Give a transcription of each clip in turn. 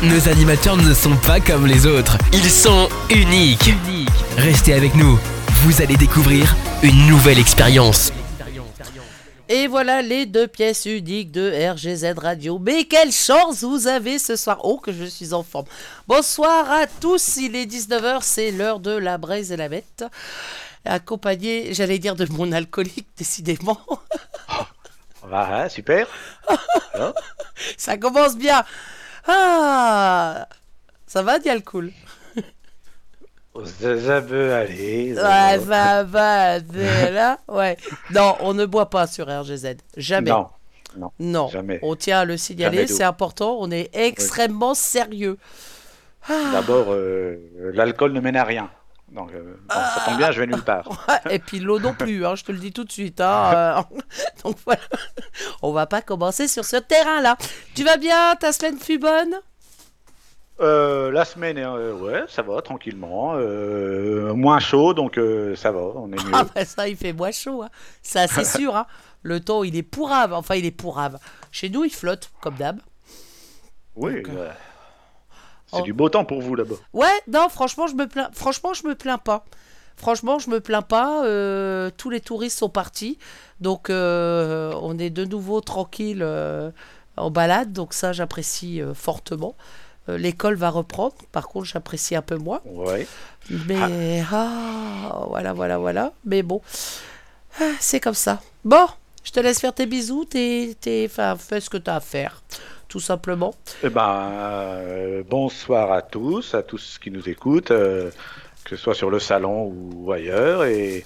Nos animateurs ne sont pas comme les autres. Ils sont uniques. Restez avec nous. Vous allez découvrir une nouvelle expérience. Et voilà les deux pièces uniques de RGZ Radio. Mais quelle chance vous avez ce soir. Oh, que je suis en forme. Bonsoir à tous. Il est 19h, c'est l'heure de la braise et la bête. Accompagné, j'allais dire, de mon alcoolique, décidément. Hein, super. Ça commence bien. Ah Ça va, Dialcool Ça veut aller. Ouais, va, va, là. Ouais. Non, on ne boit pas sur RGZ. Jamais. Non, non. Non. jamais. On tient à le signaler, c'est important. On est extrêmement sérieux. Ah. D'abord, euh, l'alcool ne mène à rien. Donc, euh, bon, ça tombe bien, je vais nulle part. Ouais, Et puis l'eau non plus, hein, je te le dis tout de suite. hein, euh, Donc voilà, on va pas commencer sur ce terrain-là. Tu vas bien Ta semaine fut bonne? Euh, la semaine, ouais, ça va, tranquillement. Moins chaud, donc ça va, on est mieux. Ah bah ça, il fait moins chaud. Hein. Ça, c'est sûr. Hein. Le temps, il est pourrave. Enfin, il est pourrave. Chez nous, il flotte, comme d'hab. oui, donc, c'est oh. du beau temps pour vous là-bas. Ouais, non, franchement, je me plains. Franchement, je me plains pas. Franchement, je me plains pas. euh, tous les touristes sont partis, donc euh, on est de nouveau tranquille euh, en balade. Donc ça, j'apprécie fortement. L'école va reprendre. Par contre, j'apprécie un peu moins. Ouais. Mais ah, voilà, voilà, voilà. Mais bon, Ah, c'est comme ça. Bon, je te laisse faire tes bisous. Tes, tes, enfin, fais ce que tu as à faire, tout simplement. Eh ben, euh, bonsoir à tous, à tous qui nous écoutent, euh, que ce soit sur le salon ou ailleurs. Et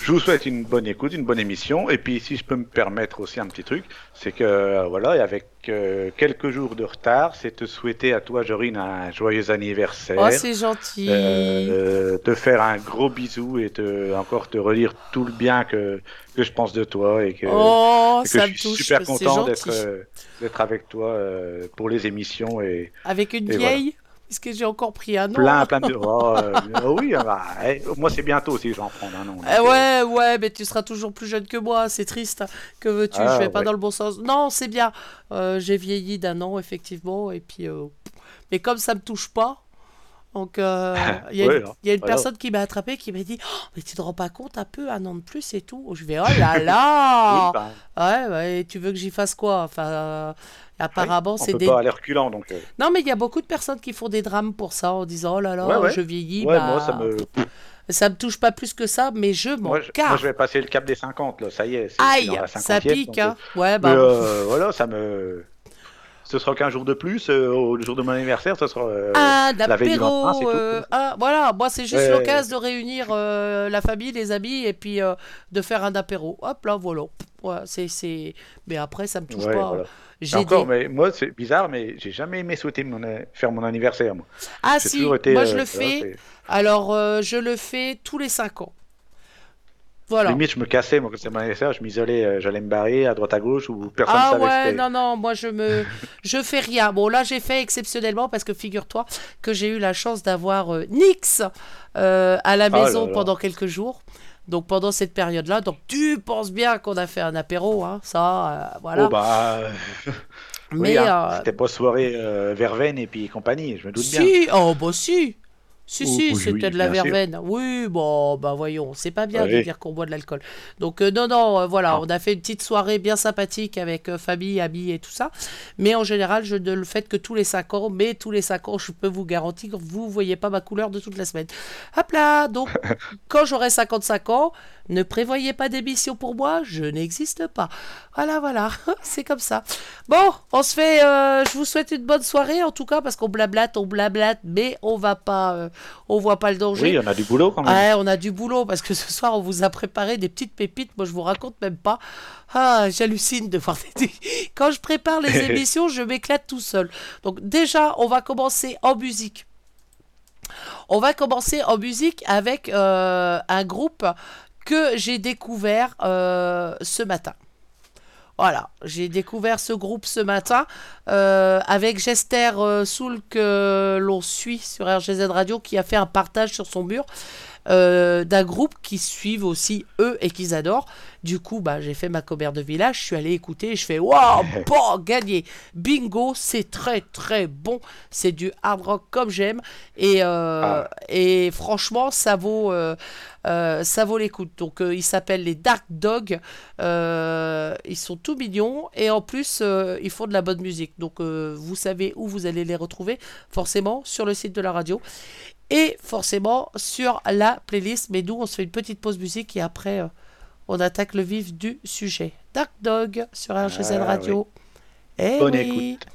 je vous souhaite une bonne écoute, une bonne émission. Et puis, si je peux me permettre aussi un petit truc, c'est que, euh, voilà, et avec euh, quelques jours de retard, c'est te souhaiter à toi, Jorine, un joyeux anniversaire. Oh, c'est gentil. Euh, te faire un gros bisou et te, encore te redire tout le bien que, que je pense de toi et que, oh, et que ça je suis touche. super content d'être euh, avec toi euh, pour les émissions et Avec une et vieille Est-ce que j'ai encore pris un nom? Plein plein de oh, euh, oui ah bah, eh, moi c'est bientôt si je vais en prendre un nom donc, Eh euh, ouais, ouais, mais tu seras toujours plus jeune que moi, c'est triste. Que veux-tu Ah, Je vais pas dans le bon sens. Non, c'est bien. Euh, j'ai vieilli d'un an, effectivement, et puis. euh, Mais comme ça me touche pas. Donc, euh, il y a Ouais, une, alors, il y a une voilà. personne qui m'a attrapé qui m'a dit Oh, Mais tu te rends pas compte un peu, un an de plus et tout Je vais Oh là là oui, bah, Ouais, ouais, et tu veux que j'y fasse quoi? Enfin, euh, apparemment, on c'est des. pas aller reculant donc euh, Non, mais il y a beaucoup de personnes qui font des drames pour ça en disant Oh là là, Ouais, ouais. je vieillis. ouais bah, moi ça me ça me touche pas plus que ça, mais je m'en moi, je, carre. moi, je vais passer le cap des 50 là ça y est Aïe, dans la ça 50e, pique, donc, hein. euh, Ouais, bah. mais, euh, voilà ça me ce sera qu'un jour de plus euh, au jour de mon anniversaire ce sera euh, un la veille du apéro, lendemain, c'est tout. euh, un- voilà, moi c'est juste Ouais. l'occasion de réunir la famille, les amis, et puis de faire un apéro. Hop là, voilà. Ouais, c'est. Mais après, ça me touche Ouais, pas. voilà. J'ai encore des- mais moi c'est bizarre mais j'ai jamais aimé souhaiter mon, faire mon anniversaire moi Ah si, été, moi je euh, le fais. Alors, euh, je le fais tous les 5 ans. Voilà. Limite, je me cassais, moi, quand c'était mon anniversaire, je m'isolais, euh, j'allais me barrer à droite à gauche où personne Ah savait que ouais, non, non, moi je me, je fais rien. Bon là j'ai fait exceptionnellement parce que figure-toi que j'ai eu la chance d'avoir euh, Nix euh, à la Ah là maison là. pendant quelques jours. Donc pendant cette période-là, donc tu penses bien qu'on a fait un apéro, hein, ça, euh, voilà. Oh bah. Mais oui, hein, C'était pas soirée verveine et puis compagnie, je me doute bien. si, oh bah si, si, si, c'était de la sûr. verveine. Oui, bon, bah voyons, c'est pas bien de dire qu'on boit de l'alcool. Donc euh, non, non, euh, voilà, Ah. on a fait une petite soirée bien sympathique avec euh, famille, amis et tout ça. Mais en général, je ne le fais que tous les 5 ans. Mais tous les 5 ans, je peux vous garantir que vous voyez pas ma couleur de toute la semaine. Hop là, donc quand j'aurai 55 ans, ne prévoyez pas d'émission pour moi, je n'existe pas. Voilà, voilà, c'est comme ça. Bon, on se fait, euh, je vous souhaite une bonne soirée en tout cas parce qu'on blablate, on blablate, mais on va pas, on voit pas le danger. Oui, on a du boulot quand même. Ouais, on a du boulot parce que ce soir on vous a préparé des petites pépites. Moi je vous raconte même pas. Ah, j'hallucine de voir des. Quand je prépare les émissions, je m'éclate tout seul. Donc déjà, on va commencer en musique. On va commencer en musique avec euh, un groupe que j'ai découvert euh, ce matin. Voilà, j'ai découvert ce groupe ce matin euh, avec Gester euh, Soul que l'on suit sur RGZ Radio qui a fait un partage sur son mur. Euh, d'un groupe qui suivent aussi eux et qu'ils adorent. Du coup, bah, j'ai fait ma commère de village, je suis allé écouter, je fais waouh, bon, gagné, bingo, c'est très très bon, c'est du hard rock comme j'aime et, euh, Ah. et franchement, ça vaut, euh, ça vaut l'écoute. Donc, euh, ils s'appellent les Dark Dogs, euh, ils sont tout mignons et en plus, ils font de la bonne musique. Donc, vous savez où vous allez les retrouver, forcément sur le site de la radio et forcément sur la playlist. Mais nous, on se fait une petite pause musique et après, euh, on attaque le vif du sujet. Dark Dog sur RGZ Ah, Radio. Eh Bonne oui. écoute.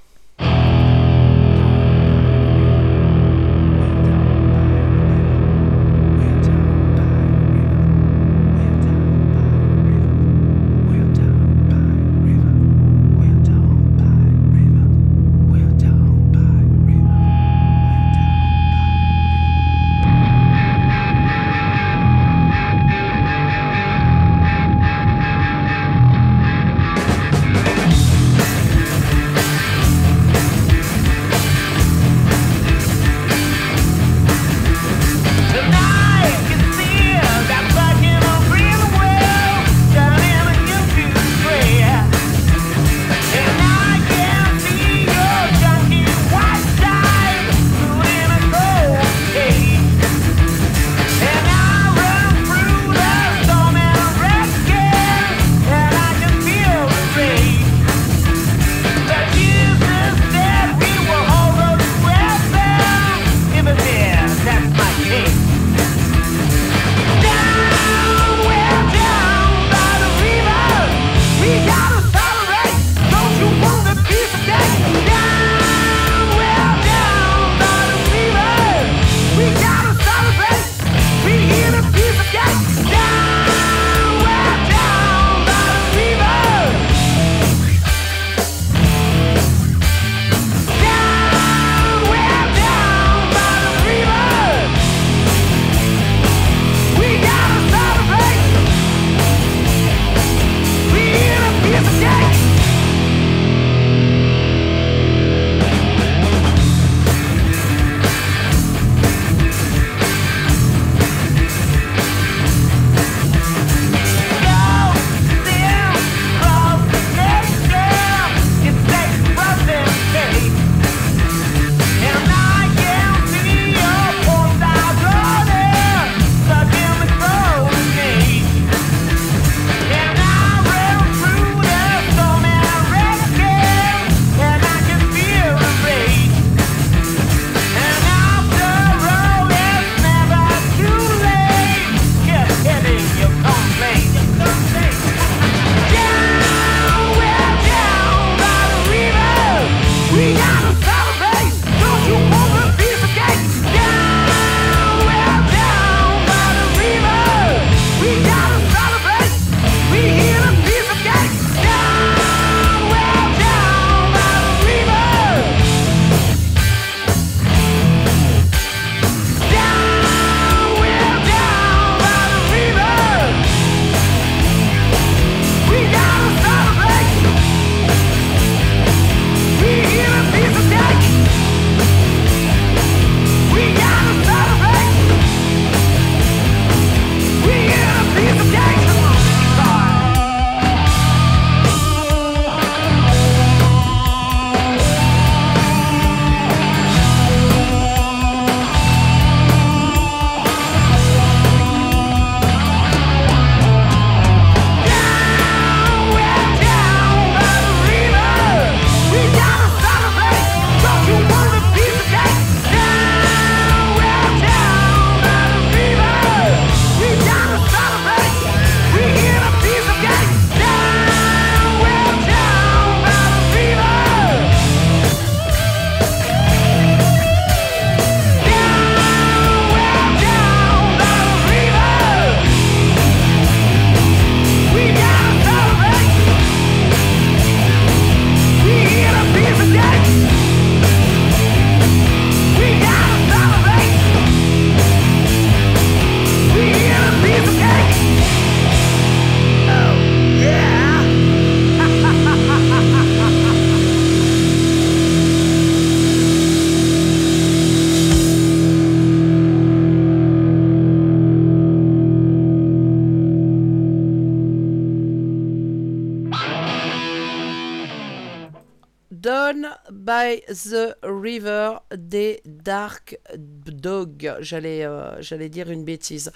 J'allais euh, j'allais dire une bêtise.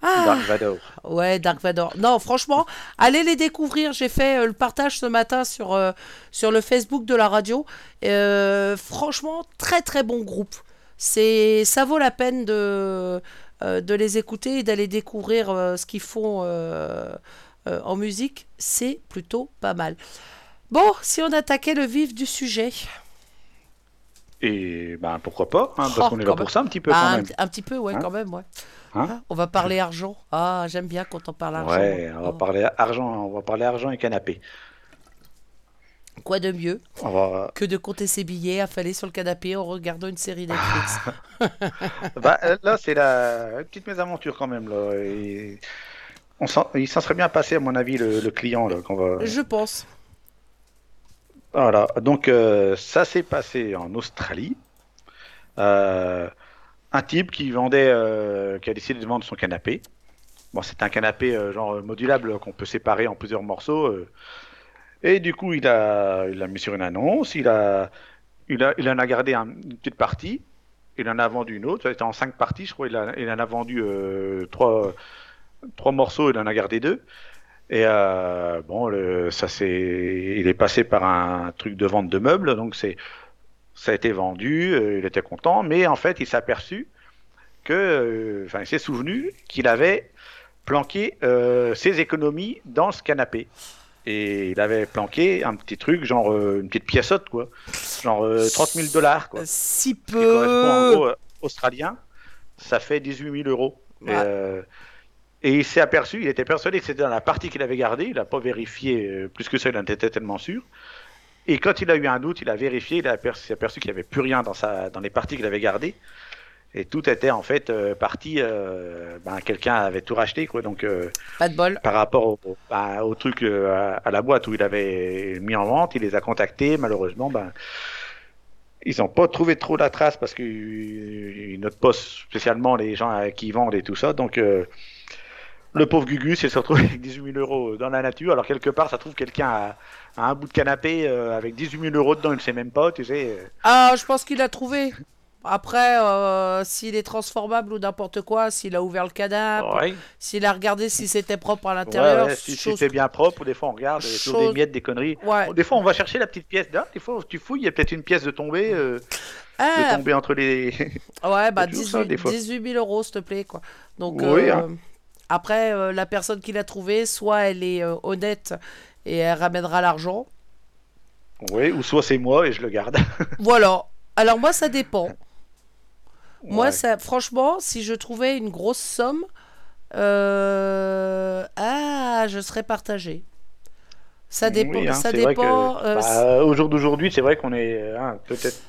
Ah, Dark Vador. Ouais, Dark Vador. Non, franchement, allez les découvrir. J'ai fait euh, le partage ce matin sur, euh, sur le Facebook de la radio. Franchement, très très bon groupe. C'est, ça vaut la peine de, de les écouter et d'aller découvrir ce qu'ils font en musique. C'est plutôt pas mal. Bon, si on attaquait le vif du sujet. Et ben pourquoi pas, hein, parce Oh, qu'on est là pour même. ça un petit peu Ah, quand un, même. un petit peu, ouais, Hein quand même, ouais. Hein Ah, on va parler argent. Ah, j'aime bien quand on parle argent. Ouais, on va Oh. parler argent, on va parler argent et canapé. Quoi de mieux va... que de compter ses billets affalés sur le canapé en regardant une série Netflix. bah, euh, là, c'est la une petite mésaventure quand même là. Et... On s'en- Il s'en serait bien passé à mon avis le, le client là va. Je pense. Voilà, donc euh, ça s'est passé en Australie. Euh, un type qui vendait, euh, qui a décidé de vendre son canapé. Bon, c'est un canapé genre modulable qu'on peut séparer en plusieurs morceaux. Et du coup, il a, mis sur une annonce. Il a, il en a gardé un- une petite partie. Il en a vendu une autre. Ça était en cinq parties, je crois. Il, en a vendu trois, trois morceaux. Il en a gardé deux. Et bon, ça c'est, il est passé par un truc de vente de meubles, donc c'est, ça a été vendu, euh, il était content, mais en fait il s'est aperçu que, euh, enfin il s'est souvenu qu'il avait planqué euh, ses économies dans ce canapé. Et il avait planqué un petit truc, genre euh, une petite pièceote, quoi. Genre euh, 30 000 dollars, quoi. Si Ce qui correspond en peu. gros euh, australien, ça fait 18 000 euros. Ouais. Et il s'est aperçu, il était persuadé que c'était dans la partie qu'il avait gardée, il n'a pas vérifié euh, plus que ça, il en était tellement sûr. Et quand il a eu un doute, il a vérifié, il a aperçu- s'est aperçu qu'il n'y avait plus rien dans, sa, dans les parties qu'il avait gardées. Et tout était en fait euh, parti, euh, ben, quelqu'un avait tout racheté, quoi. Donc euh, Pas de bol. par rapport au, au- ben, au truc, à, à la boîte où il avait mis en vente, il les a contactés, malheureusement, ben, ils n'ont pas trouvé trop la trace parce qu'ils notent pas spécialement les gens à qui vendent et tout ça. Donc, euh, le pauvre Gugus, il se retrouve avec 18 000 euros dans la nature. Alors, quelque part, ça trouve quelqu'un à, à un bout de canapé euh, avec 18 000 euros dedans, il ne sait même pas, tu sais. euh. Ah, je pense qu'il a trouvé. Après, euh, s'il est transformable ou n'importe quoi, s'il a ouvert le cadavre, Ouais. s'il a regardé si c'était propre à l'intérieur, Ouais, ouais, si chose- c'était bien propre, ou des fois on regarde, chose- des miettes, des conneries. Ouais. Bon, des fois on va chercher la petite pièce là, des fois tu fouilles, il y a peut-être une pièce de tombée, euh, de Ah, tomber entre les. ouais, bah toujours ça, 18, des fois. 18 000 euros, s'il te plaît, quoi. Donc, Oui, euh, hein. Après, euh, la personne qui l'a trouvé, soit elle est euh, honnête et elle ramènera l'argent. oui, ou soit c'est moi et je le garde. Voilà. Alors, moi, ça dépend. Moi, ça, franchement, si je trouvais une grosse somme, euh, ah, je serais partagé. Ça dépend. Oui, hein, ça que, dépend. bah, au jour d'aujourd'hui, c'est vrai qu'on est hein, peut-être.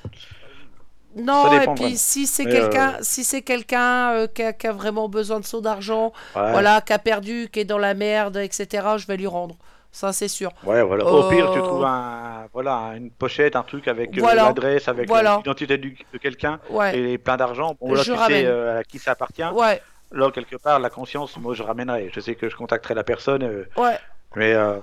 Non, et puis vraiment. si c'est quelqu'un, euh, si c'est quelqu'un euh, qui, a, qui a vraiment besoin de son argent, Ouais, voilà, qui a perdu, qui est dans la merde, etc., je vais lui rendre. Ça, c'est sûr. ouais, voilà. Au pire, tu Euh, trouves un, voilà, une pochette, un truc avec euh, Voilà. l'adresse, avec Voilà. l'identité de quelqu'un Ouais. et plein d'argent. Bon, là, Je tu ramène. sais euh, à qui ça appartient. Ouais, Là, quelque part, la conscience, moi, je ramènerai. Je sais que je contacterai la personne. euh, ouais. Mais euh,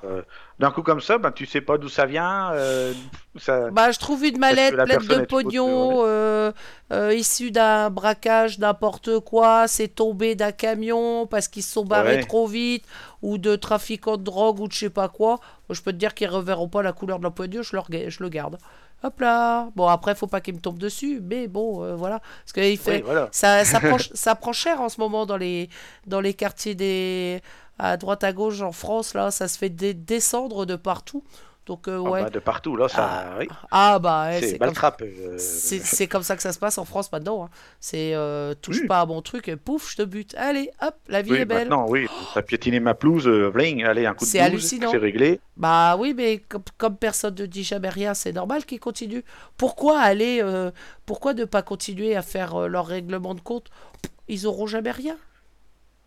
d'un coup comme ça, ben, tu sais pas d'où ça vient. euh, ça... Bah, je trouve une mallette pleine de pognon, euh, euh, issue d'un braquage, n'importe quoi, c'est tombé d'un camion parce qu'ils se sont barrés Ouais. trop vite, ou de trafiquants de drogue, ou de je sais pas quoi. Je peux te dire qu'ils reverront pas la couleur de la poignée, je le, rega- je le garde. Hop là. Bon, après, faut pas qu'il me tombe dessus, mais bon, euh, voilà. Parce qu'il fait. Oui, voilà. Ça, ça, prend, ça prend cher en ce moment dans les, dans les quartiers des, à droite à gauche en France, là, ça se fait dé- descendre de partout. Donc, euh, Ah, ouais. bah, de partout, là, ça. Ah, oui. Ah, bah, ouais, c'est c'est comme, maltrape. euh, c'est- comme ça que ça se passe en France maintenant. hein. C'est euh, touche Oui. pas à mon truc, et pouf, je te bute. Allez, hop, la vie Oui, est belle. maintenant, oui. T'as piétiné ma pelouse, euh, bling, allez, un coup de C'est hallucinant. c'est réglé. Bah oui, mais comme, comme personne ne dit jamais rien, c'est normal qu'ils continuent. Pourquoi aller, euh, pourquoi ne pas continuer à faire leur règlement de compte? Ils auront jamais rien.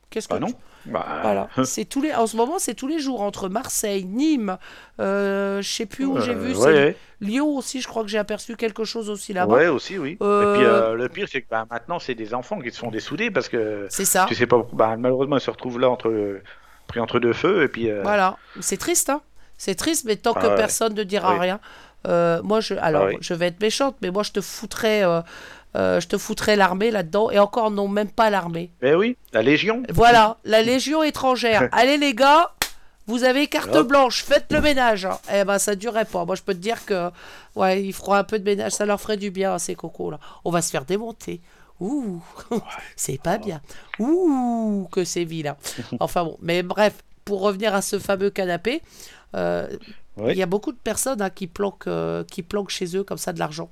Qu'est-ce que Bah non. tu- Bah, Voilà, c'est tous les. En ce moment, c'est tous les jours entre Marseille, Nîmes, euh, je sais plus où j'ai euh, vu. ouais. Lyon aussi, je crois que j'ai aperçu quelque chose aussi là-bas. Ouais, aussi, oui. Euh, Et puis, euh, le pire, c'est que bah, maintenant, c'est des enfants qui se font dessouder parce que C'est ça. tu sais pas, bah, malheureusement, ils se retrouvent là entre, pris entre deux feux. Et puis, euh, Voilà, c'est triste, hein. C'est triste, mais tant Ah que ouais. personne ne dira Oui. rien, Euh, moi, je, alors, Ah oui. je vais être méchante, mais moi, je te foutrais, euh, je te foutrais l'armée là-dedans. Et encore, non, même pas l'armée. Ben oui, la Légion. Voilà, la Légion étrangère. Allez, les gars, vous avez carte Hop. blanche, faites le ménage. hein. Eh ben, ça durerait pas. Moi, je peux te dire que, ouais, ils feront un peu de ménage, ça leur ferait du bien à ces cocos là. On va se faire démonter. Ouh, c'est pas bien. Ouh, que c'est vilain. Enfin bon, mais bref, pour revenir à ce fameux canapé, euh, il Oui. y a beaucoup de personnes hein, qui, planquent, euh, qui planquent chez eux comme ça de l'argent.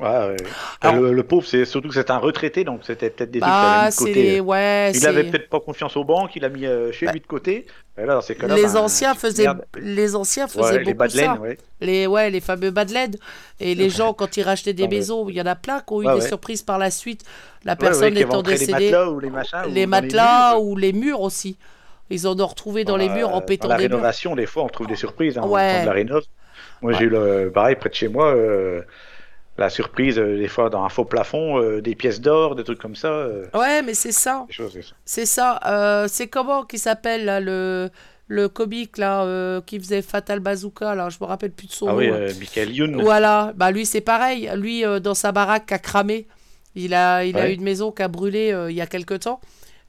Ouais, ouais. Alors- le, le pauvre, c'est surtout que c'est un retraité, donc c'était peut-être des trucs qu'il Bah, avait mis de c'est côté. les. Ouais, Il avait peut-être pas confiance aux banques, il a mis euh, chez Bah, lui de côté. Et là, dans ces cas-là, les anciens faisaient, les anciens faisaient beaucoup les ça. Les, ouais, les fameux bas de. Et les gens, quand ils rachetaient des maisons, il y en a plein qui ont eu des surprises par la suite. La personne étant les décédée. matelas ou les machins. ou les dans matelas ou les murs aussi. Ils en ont retrouvé dans les Dans murs la- en pétant dans la des murs. rénovation, des fois, on trouve des surprises hein, Ouais. en temps de la rénov. Moi, j'ai eu le pareil près de chez moi, euh, la surprise, euh, des fois, dans un faux plafond, euh, des pièces d'or, des trucs comme ça. euh, Ouais, mais c'est ça. C'est ça. Euh, c'est comment qui s'appelle le, le comique là, qui faisait Fatal Bazooka là, je me rappelle plus de son Ah nom. oui, Michael Youn. Voilà, bah lui c'est pareil. Lui dans sa baraque a cramé. Il a, il a Ouais. une maison qui a brûlé il y a quelque temps.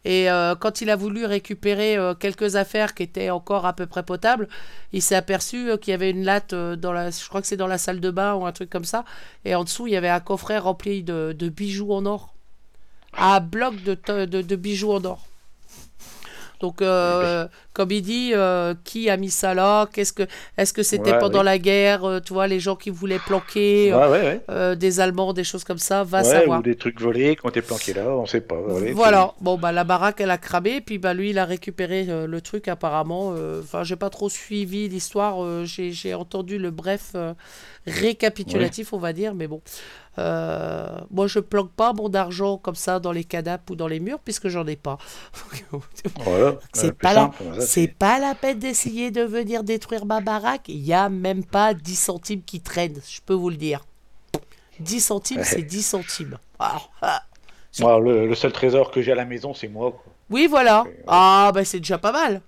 Et euh, quand il a voulu récupérer euh, quelques affaires qui étaient encore à peu près potables, il s'est aperçu euh, qu'il y avait une latte dans la, je crois que c'est dans la salle de bain ou un truc comme ça. Et en dessous il y avait un coffret rempli de, bijoux en or, un bloc de, de bijoux en or. Donc, euh, comme il dit, euh, qui a mis ça là? Qu'est-ce que, est-ce que c'était Ouais, pendant oui. la guerre euh, Tu vois, les gens qui voulaient planquer Ouais, ouais, ouais. des Allemands, des choses comme ça, va savoir. ou des trucs volés qui ont été planqués là, on sait pas. Voilà, bon bah la baraque elle a cramé, puis bah lui il a récupéré le truc apparemment. Enfin j'ai pas trop suivi l'histoire, j'ai entendu le bref récapitulatif on va dire, mais bon. Euh, moi je planque pas mon argent comme ça dans les canapes ou dans les murs puisque j'en ai pas. c'est- Voilà, C'est pas, la... c'est pas la peine d'essayer de venir détruire ma baraque. Il y a même pas 10 centimes qui traînent, je peux vous le dire. 10 centimes, Ouais. c'est 10 centimes. Ah. Moi, le, le seul trésor que j'ai à la maison, c'est moi. Quoi. Oui, voilà. Ah, bah c'est déjà pas mal.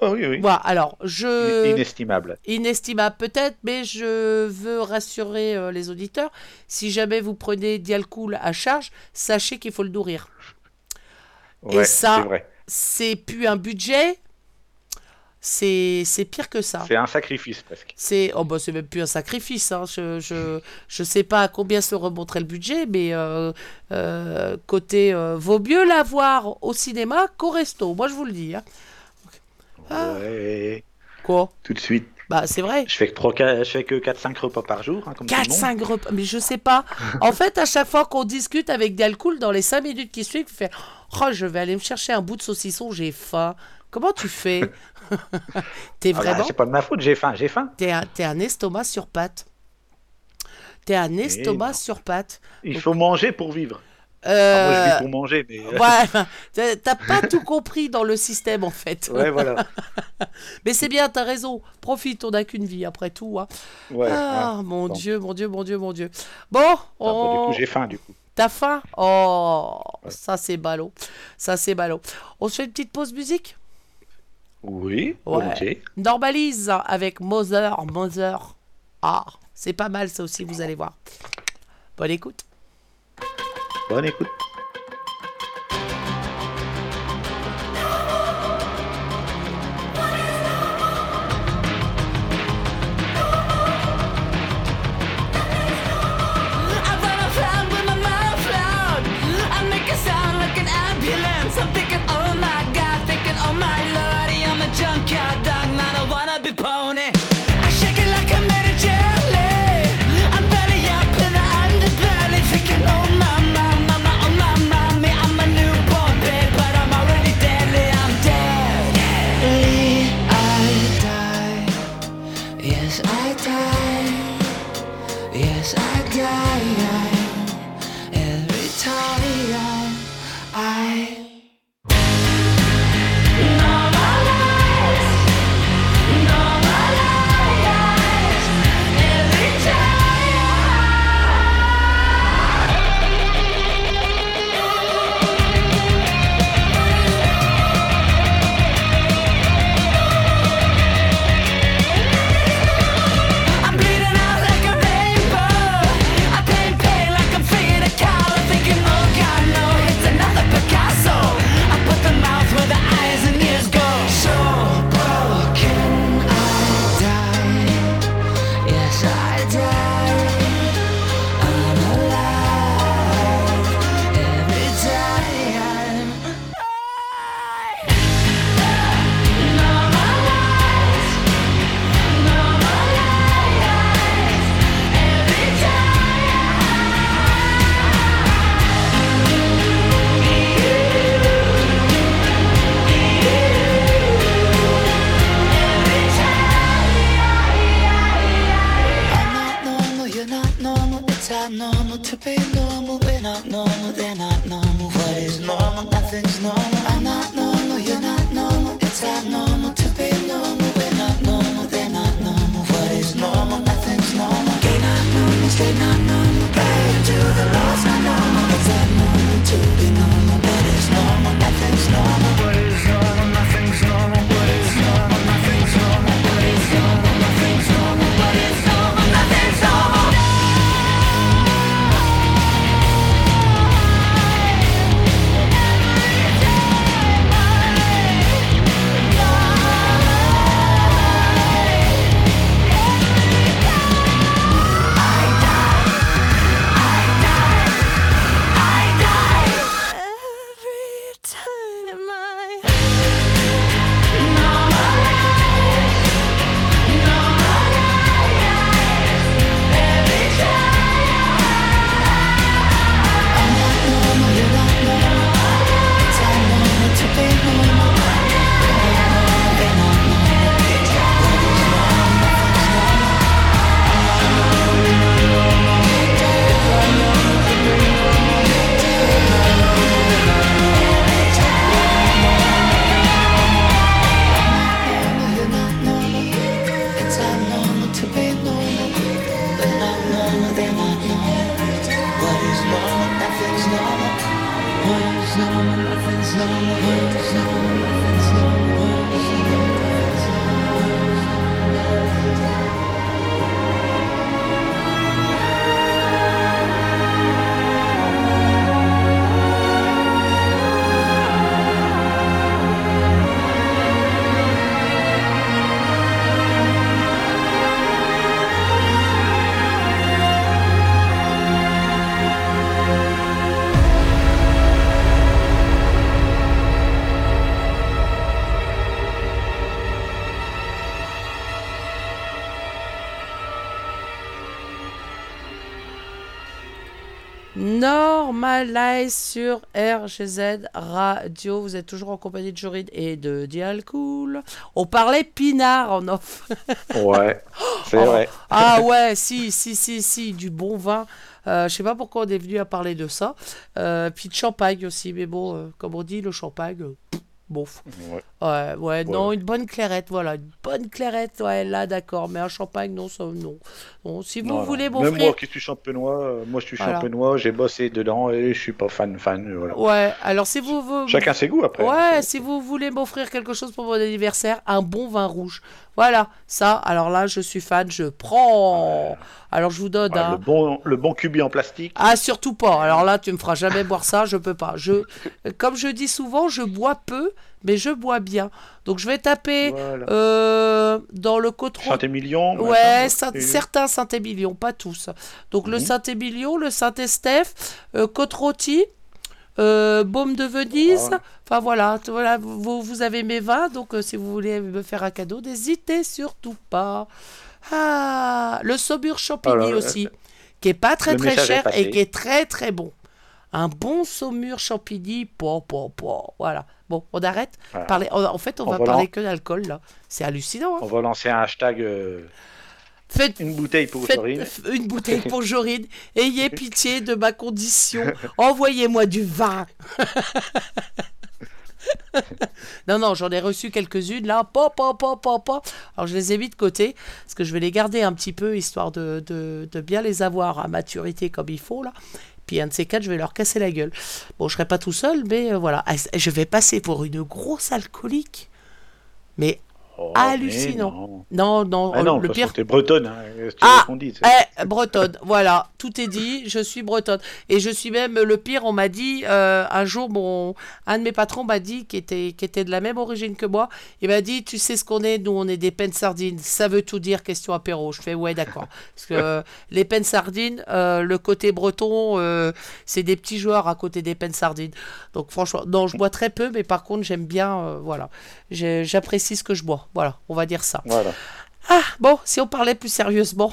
Ah oui, oui. Voilà, alors, je... Inestimable. Inestimable peut-être, mais je veux rassurer euh, les auditeurs. Si jamais vous prenez Dialcool à charge, sachez qu'il faut le nourrir. Et ça- c'est plus un budget, c'est c'est pire que ça. C'est un sacrifice presque. C'est oh bah c'est même plus un sacrifice. Hein. Je, je je sais pas à combien se remonterait le budget, mais euh, euh, côté euh, vaut mieux l'avoir au cinéma qu'au resto. Moi je vous le dis. hein. Ah. Ouais, Quoi? Tout de suite. Bah c'est vrai. Je fais que, je fais que 4-5 repas par jour, hein, comme tout le 4 monde. 5 repas, mais je sais pas. En fait, à chaque fois qu'on discute avec Dialcool, dans les 5 minutes qui suivent, il fait "Oh, je vais aller me chercher un bout de saucisson, j'ai faim." Comment tu fais? T'es Ah bah, vraiment c'est pas de ma faute, j'ai faim, j'ai faim. T'es un, t'es un estomac sur pattes. T'es un estomac sur pattes. Il faut manger pour vivre. Euh, moi, je vis pour manger, mais. euh, Ouais, t'as- pas tout compris dans le système en fait. ouais, voilà. Mais c'est bien, t'as raison. Profite, on n'a qu'une vie après tout. hein. Ouais, ah, ouais. mon Bon. Dieu, mon Dieu, mon Dieu, mon Dieu. Bon, Ah, bah, on... du coup, j'ai faim, du coup. t'as faim? Oh, ça c'est ballot. Ça c'est ballot. On se fait une petite pause musique? Oui, Ouais. Normalise avec Mother, Mother. Ah, c'est pas mal ça aussi, vous allez voir. Bonne écoute. Bonne Normalize sur RGZ Radio. Vous êtes toujours en compagnie de Joride et de Dialcool. On parlait pinard en off. Ouais, c'est Oh. vrai. Ah ouais, si, si, si, si, du bon vin. Euh, je sais pas pourquoi on est venu à parler de ça. Euh, puis de champagne aussi, mais bon, euh, comme on dit, le champagne, euh, bof. Ouais. Ouais, ouais, non, une bonne clairette, voilà, une bonne clairette, ouais, là, d'accord, mais un champagne, non, ça, non. Bon, si vous Non, non. voulez Même moi qui suis champenois, euh, moi je suis Voilà. champenois, j'ai bossé dedans et je suis pas fan fan. Voilà. Ouais, alors si vous... vous- Chacun ses goûts après. Ouais, si vous voulez m'offrir quelque chose pour mon anniversaire, un bon vin rouge. Voilà, ça, alors là, je suis fan, je prends. Alors je vous donne Ouais, un... le bon le bon cubi en plastique. Ah, surtout pas. Alors là, tu me feras jamais boire ça, je peux pas. Je, comme je dis souvent, je bois peu, mais je bois bien. Donc je vais taper Voilà. euh, dans le Cotron. Saint-Émilion. Ouais, Saint- certains Saint-Émilion, pas tous. Donc le Mhm. Saint-Émilion, le Saint-Estèphe, euh, Côte-Rôtie, euh, Baume de Venise. Enfin voilà, voilà vous, vous avez mes vins, donc euh, si vous voulez me faire un cadeau, n'hésitez surtout pas. Ah, le Saumur Champigny Alors, aussi, qui est pas très très cher et qui est très très bon. Un bon Saumur Champigny, po, po, po, voilà. Bon, on arrête. Voilà. Parler, en en fait, on, On va parler lan- que d'alcool là. C'est hallucinant. hein. On va lancer un hashtag euh, Faites, une bouteille pour Faites Jorine. une bouteille pour Jorine. Ayez pitié de ma condition. Envoyez-moi du vin. non, non, j'en ai reçu quelques-unes là. Pa, pa, pa, pa. Alors je les ai mis de côté parce que je vais les garder un petit peu histoire de, de- de bien les avoir à maturité comme il faut là. Puis un de ces quatre, je vais leur casser la gueule. Bon, je serai pas tout seul, mais euh, voilà. Je vais passer pour une grosse alcoolique? Mais Oh, mais hallucinant. non. non, non, Ah non, le pire, t'es bretonne. Hein, Ah, eh, bretonne, voilà, tout est dit, je suis bretonne. Et je suis même, le pire, on m'a dit, euh, un jour, mon, un de mes patrons m'a dit, qui était, qui était de la même origine que moi, il m'a dit, tu sais ce qu'on est, nous on est des pennes sardines, ça veut tout dire, question apéro. Je fais, ouais, d'accord. Parce que euh, les pennes sardines, euh, le côté breton, c'est des petits joueurs à côté des pennes sardines. Donc franchement, non, je bois très peu, mais par contre, j'aime bien, voilà, j'apprécie ce que je bois. Voilà, on va dire ça. Voilà. Ah, bon, si on parlait plus sérieusement,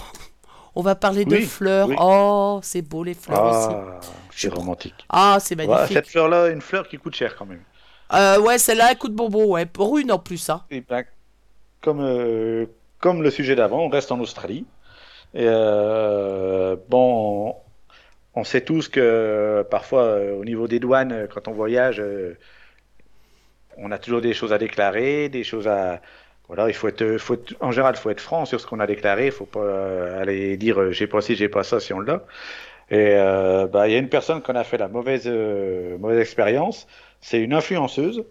on va parler de fleurs. oui. Oh, c'est beau les fleurs aussi. Ah, c'est romantique. Ah, c'est Ouais, magnifique. cette fleur-là, une fleur qui coûte cher quand même. Euh, ouais, celle-là, coup de bonbon, ouais. Pour une en plus, hein. Et ben, comme, euh, comme le sujet d'avant, on reste en Australie. Et euh, bon, on sait tous que parfois, au niveau des douanes, quand on voyage, on a toujours des choses à déclarer, des choses à. Voilà, il faut être, faut être- en général, il faut être franc sur ce qu'on a déclaré. Il faut pas euh, aller dire euh, j'ai pas ci, j'ai pas ça si on l'a. Et euh, bah, il y a une personne qu'on a fait la mauvaise, euh, mauvaise expérience. C'est une influenceuse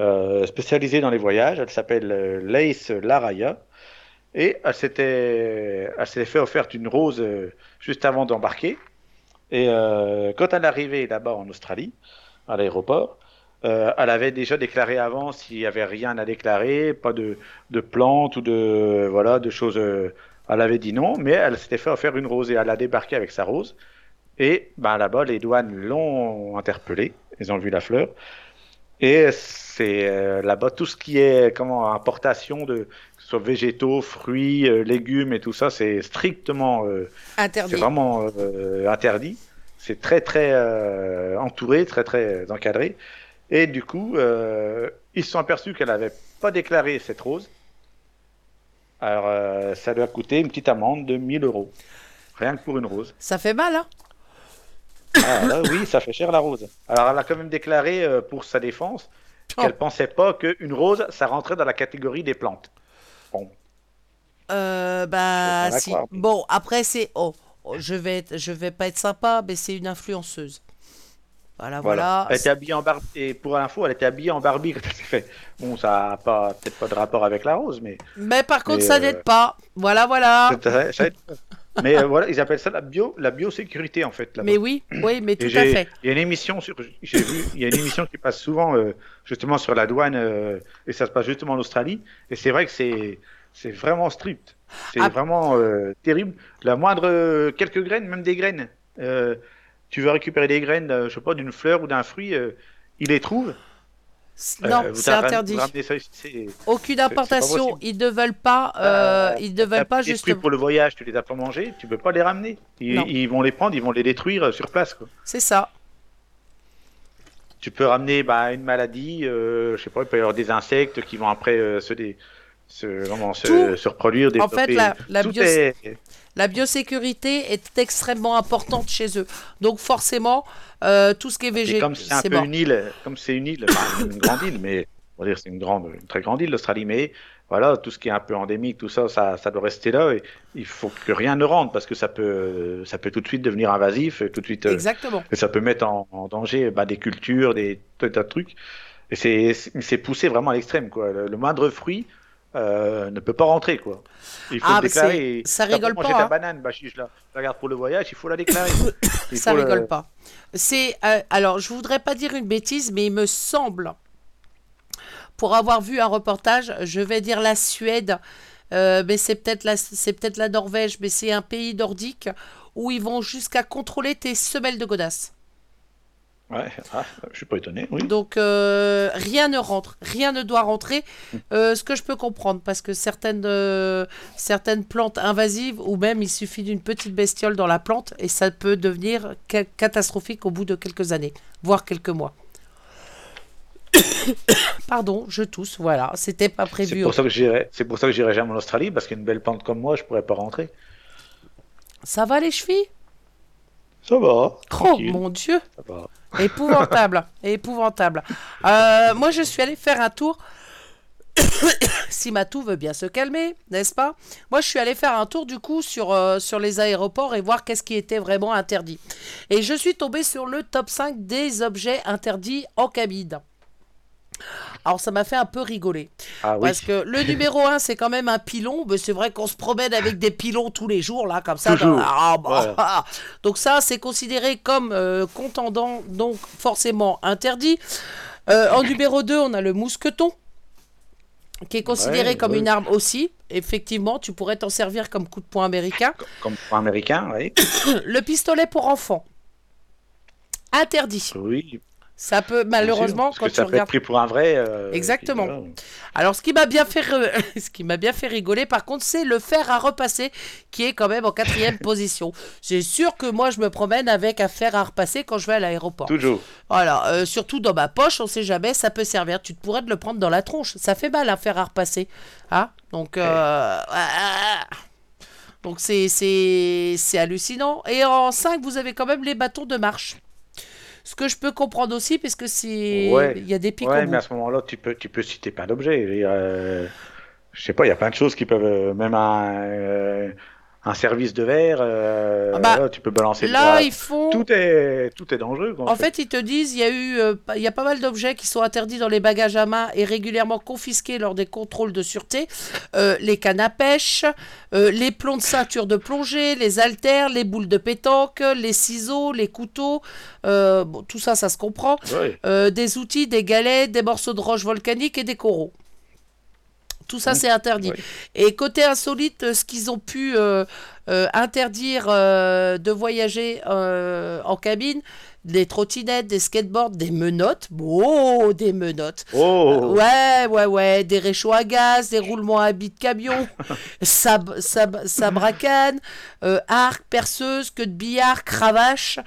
euh, spécialisée dans les voyages. Elle s'appelle Lace Laraya. Et elle s'était, fait offerte une rose juste avant d'embarquer. Et quand elle est arrivée là-bas en Australie, à l'aéroport, euh, elle avait déjà déclaré avant s'il n'y avait rien à déclarer, pas de, de plantes ou de, voilà, de choses. euh, elle avait dit non, mais elle s'était fait offrir une rose et elle a débarqué avec sa rose. Et ben, là-bas, les douanes l'ont interpellée. Ils ont vu la fleur. Et c'est euh, là-bas tout ce qui est comment importation de que ce soit végétaux, fruits, euh, légumes et tout ça, c'est strictement euh, Interdit. c'est vraiment interdit. C'est très très entouré, très très encadré. Et du coup, euh, ils se sont aperçus qu'elle n'avait pas déclaré cette rose. Alors, euh, ça lui a coûté une petite amende de 1000 euros. Rien que pour une rose. Ça fait mal, hein Ah, là, oui, ça fait cher la rose. Alors, elle a quand même déclaré euh, pour sa défense qu'elle pensait pas qu'une rose, ça rentrait dans la catégorie des plantes. Bon, Euh, bah, si. Bon, après, c'est. Oh, oh, je vais, être- je vais pas être sympa, mais c'est une influenceuse. Voilà, voilà. Elle était habillée en Barbie. Et pour l'info, elle était habillée en Barbie quand elle s'est fait. Bon, ça a pas, peut-être pas de rapport avec la rose, mais. Mais par contre, Mais, ça euh, n'aide pas. Voilà, voilà. Ça- ça aide. Mais euh, voilà, ils appellent ça la bio, la biosécurité en fait. Mais oui, oui, mais tout à fait. Il y a une émission sur, j'ai vu, il y a une émission qui passe souvent euh, justement sur la douane et ça se passe justement en Australie. Et c'est vrai que c'est, c'est vraiment strict. C'est Ah. vraiment terrible. La moindre quelques graines, même des graines. Tu veux récupérer des graines, euh, je sais pas, d'une fleur ou d'un fruit, euh, ils les trouvent. Euh, Non, c'est interdit. ça Aucune importation. Ils ne veulent pas. euh, Euh, ils ne veulent pas justement. pour le voyage, tu les as pas mangés, tu peux pas les ramener. Ils, Non. ils vont les prendre, ils vont les détruire sur place. C'est ça. Tu peux ramener bah, une maladie, euh, je sais pas, il peut y avoir des insectes qui vont après euh, se, dé- se, vraiment, se, se reproduire. En fait, la- la Tout bio- est- La biosécurité est extrêmement importante chez eux. Donc forcément, euh, tout ce qui est végétal, comme c'est un peu mort. une île, comme c'est une île, une grande île, mais on va dire c'est une grande, une très grande île l'Australie, mais voilà, tout ce qui est un peu endémique, tout ça, ça, ça doit rester là. Et il faut que rien ne rentre parce que ça peut, ça peut tout de suite devenir invasif, et tout de suite. euh, Exactement. Et ça peut mettre en, en danger bah, des cultures, des tas de trucs. Et c'est- poussé vraiment à l'extrême, quoi. Le, le moindre fruit euh, ne peut pas rentrer, quoi. Il faut Ah, le déclarer. ça pas rigole pas, ta hein. banane, bah, si je la, la garde pour le voyage, il faut la déclarer. Il Ça le- rigole pas. C'est euh, alors, je voudrais pas dire une bêtise, mais il me semble, pour avoir vu un reportage, je vais dire la Suède, euh, mais c'est peut-être la, c'est peut-être la Norvège, mais c'est un pays nordique où ils vont jusqu'à contrôler tes semelles de godasses. Ouais, ah, je suis pas étonné, oui. Donc euh, rien ne rentre, rien ne doit rentrer. Euh, ce que je peux comprendre, parce que certaines, euh, certaines plantes invasives, ou même il suffit d'une petite bestiole dans la plante, et ça peut devenir ca- catastrophique au bout de quelques années, voire quelques mois. Pardon, je tousse, voilà, c'était pas C'est prévu. pour ça que j'irai, c'est pour ça que j'irai jamais en Australie, parce qu'une belle plante comme moi, je pourrais pas rentrer. Ça va les chevilles? Ça va. Oh mon dieu ça va. Épouvantable, épouvantable. Euh, moi, je suis allée faire un tour. si Matou veut bien se calmer, n'est-ce pas? Moi, je suis allée faire un tour du coup sur, euh, sur les aéroports et voir qu'est-ce qui était vraiment interdit. Et je suis tombée sur le top 5 des objets interdits en cabine. Alors, ça m'a fait un peu rigoler. Ah oui. Parce que le numéro 1, c'est quand même un pilon. Mais c'est vrai qu'on se promène avec des pilons tous les jours, là, comme ça. Dans- Ah, bah, Voilà. ah. Donc ça, c'est considéré comme euh, contendant, donc forcément interdit. Euh, en numéro 2, on a le mousqueton, qui est considéré Ouais, comme ouais. une arme aussi. Effectivement, tu pourrais t'en servir comme coup de poing américain. Comme un américain, oui. Le pistolet pour enfants. Interdit. Oui. Ça peut, malheureusement, sûr, parce quand que tu ça peut être pris pour un vrai. euh, Exactement. puis. Alors, ce qui m'a bien fait, re- ce qui m'a bien fait rigoler, par contre, c'est le fer à repasser, qui est quand même en quatrième position. C'est sûr que moi, je me promène avec un fer à repasser quand je vais à l'aéroport. Toujours. Voilà, euh, surtout dans ma poche, on sait jamais, ça peut servir. Tu te pourrais de le prendre dans la tronche. Ça fait mal un fer à repasser. Hein Donc, euh, ah, Donc c'est c'est c'est hallucinant. Et en 5, vous avez quand même les bâtons de marche. Ce que je peux comprendre aussi, parce que c'est Ouais. il y a des pics Ouais, mais à ce moment-là, tu peux, tu peux citer plein d'objets. Euh, je sais pas, il y a plein de choses qui peuvent, euh, même un, euh, un service de verre, euh, Ah bah, là, tu peux balancer. Là, font. tout est, tout est dangereux. En fait, ils te disent il y a eu euh, il y a pas mal d'objets qui sont interdits dans les bagages à main et régulièrement confisqués lors des contrôles de sûreté. Euh, les cannes à pêche, les plombs de ceinture de plongée, les haltères, les boules de pétanque, les ciseaux, les couteaux. bon, tout ça, ça se comprend. Ouais. Des outils, des galets, des morceaux de roche volcanique et des coraux. Tout ça, c'est interdit. Et côté insolite, euh, ce qu'ils ont pu euh, euh, interdire euh, de voyager en cabine, des trottinettes, des skateboards, des menottes. Oh, des menottes. Oh, Ouais, ouais, ouais, des réchauds à gaz, des roulements à billes de camion, sab, sab, canne, euh, arc, perceuse, queue de billard, cravache,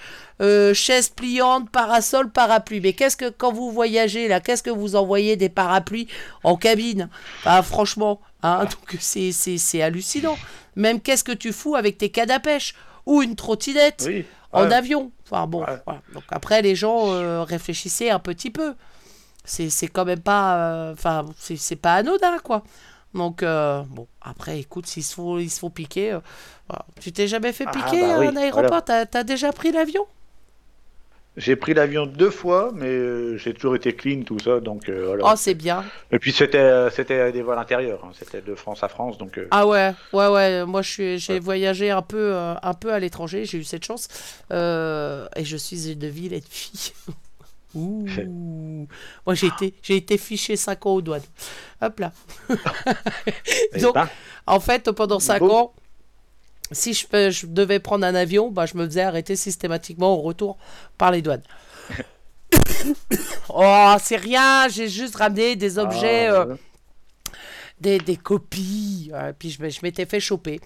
euh, chaise pliante, parasol, parapluie. Mais qu'est-ce que, quand vous voyagez là, qu'est-ce que vous envoyez des parapluies en cabine? Bah, Franchement, hein, donc c'est, c'est, c'est hallucinant. Même qu'est-ce que tu fous avec tes cannes à pêche? Ou une trottinette? Oui. En avion. Enfin bon, voilà. Donc après, les gens euh, réfléchissaient un petit peu. C'est c'est quand même pas. euh, Enfin, c'est c'est pas anodin, quoi. Donc, euh, bon, après, écoute, s'ils se font, ils se font piquer. euh, voilà. Tu t'es jamais fait Ah, piquer bah à oui, un aéroport? Voilà. T'as T'as déjà pris l'avion? J'ai pris l'avion deux fois, mais euh, j'ai toujours été clean, tout ça. Donc, euh, voilà. Oh, c'est bien. Et puis, c'était euh, c'était des vols intérieurs. hein, C'était de France à France. Donc, euh, Ah ouais, ouais, ouais. Moi, je suis, j'ai Ouais. voyagé un peu, un peu à l'étranger. J'ai eu cette chance. Euh, et je suis une vilaine fille. Ouh. Moi, j'ai été, j'ai été fiché 5 ans aux douanes. Hop là. eh Donc, ben, En fait, pendant 5 Beau. ans, si je, peux- je devais prendre un avion, bah, je me faisais arrêter systématiquement au retour par les douanes. oh, c'est rien, j'ai juste ramené des objets, ah, euh, des, des copies, euh, puis je, m'étais fait choper.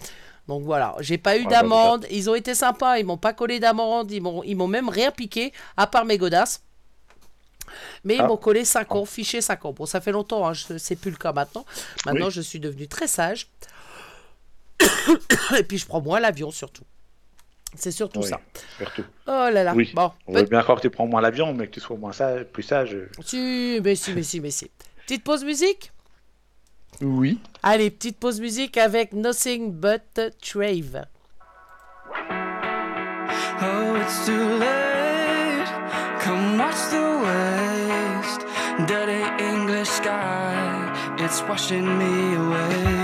Donc voilà, j'ai pas eu bah, d'amende, ils ont été sympas, ils m'ont pas collé d'amende, ils m'ont, ils m'ont même rien piqué, à part mes godasses. Mais ils Ah. m'ont collé 5 ans, fiché 5 ans. Bon, ça fait longtemps, hein, je- c'est plus le cas maintenant. Maintenant, Oui. je suis devenue très sage. Et puis, je prends moins l'avion, surtout. C'est surtout oui, ça. Surtout. Oh là là. Oui. Bon, On veut bien croire que tu prends moins l'avion, mais que tu sois moins sage, plus sage. si, mais si, mais si, mais si. Petite pause musique? Oui. Allez, petite pause musique avec Nothing But Trave. Oh, it's too late. Come watch the waste. Dirty English sky, it's washing me away.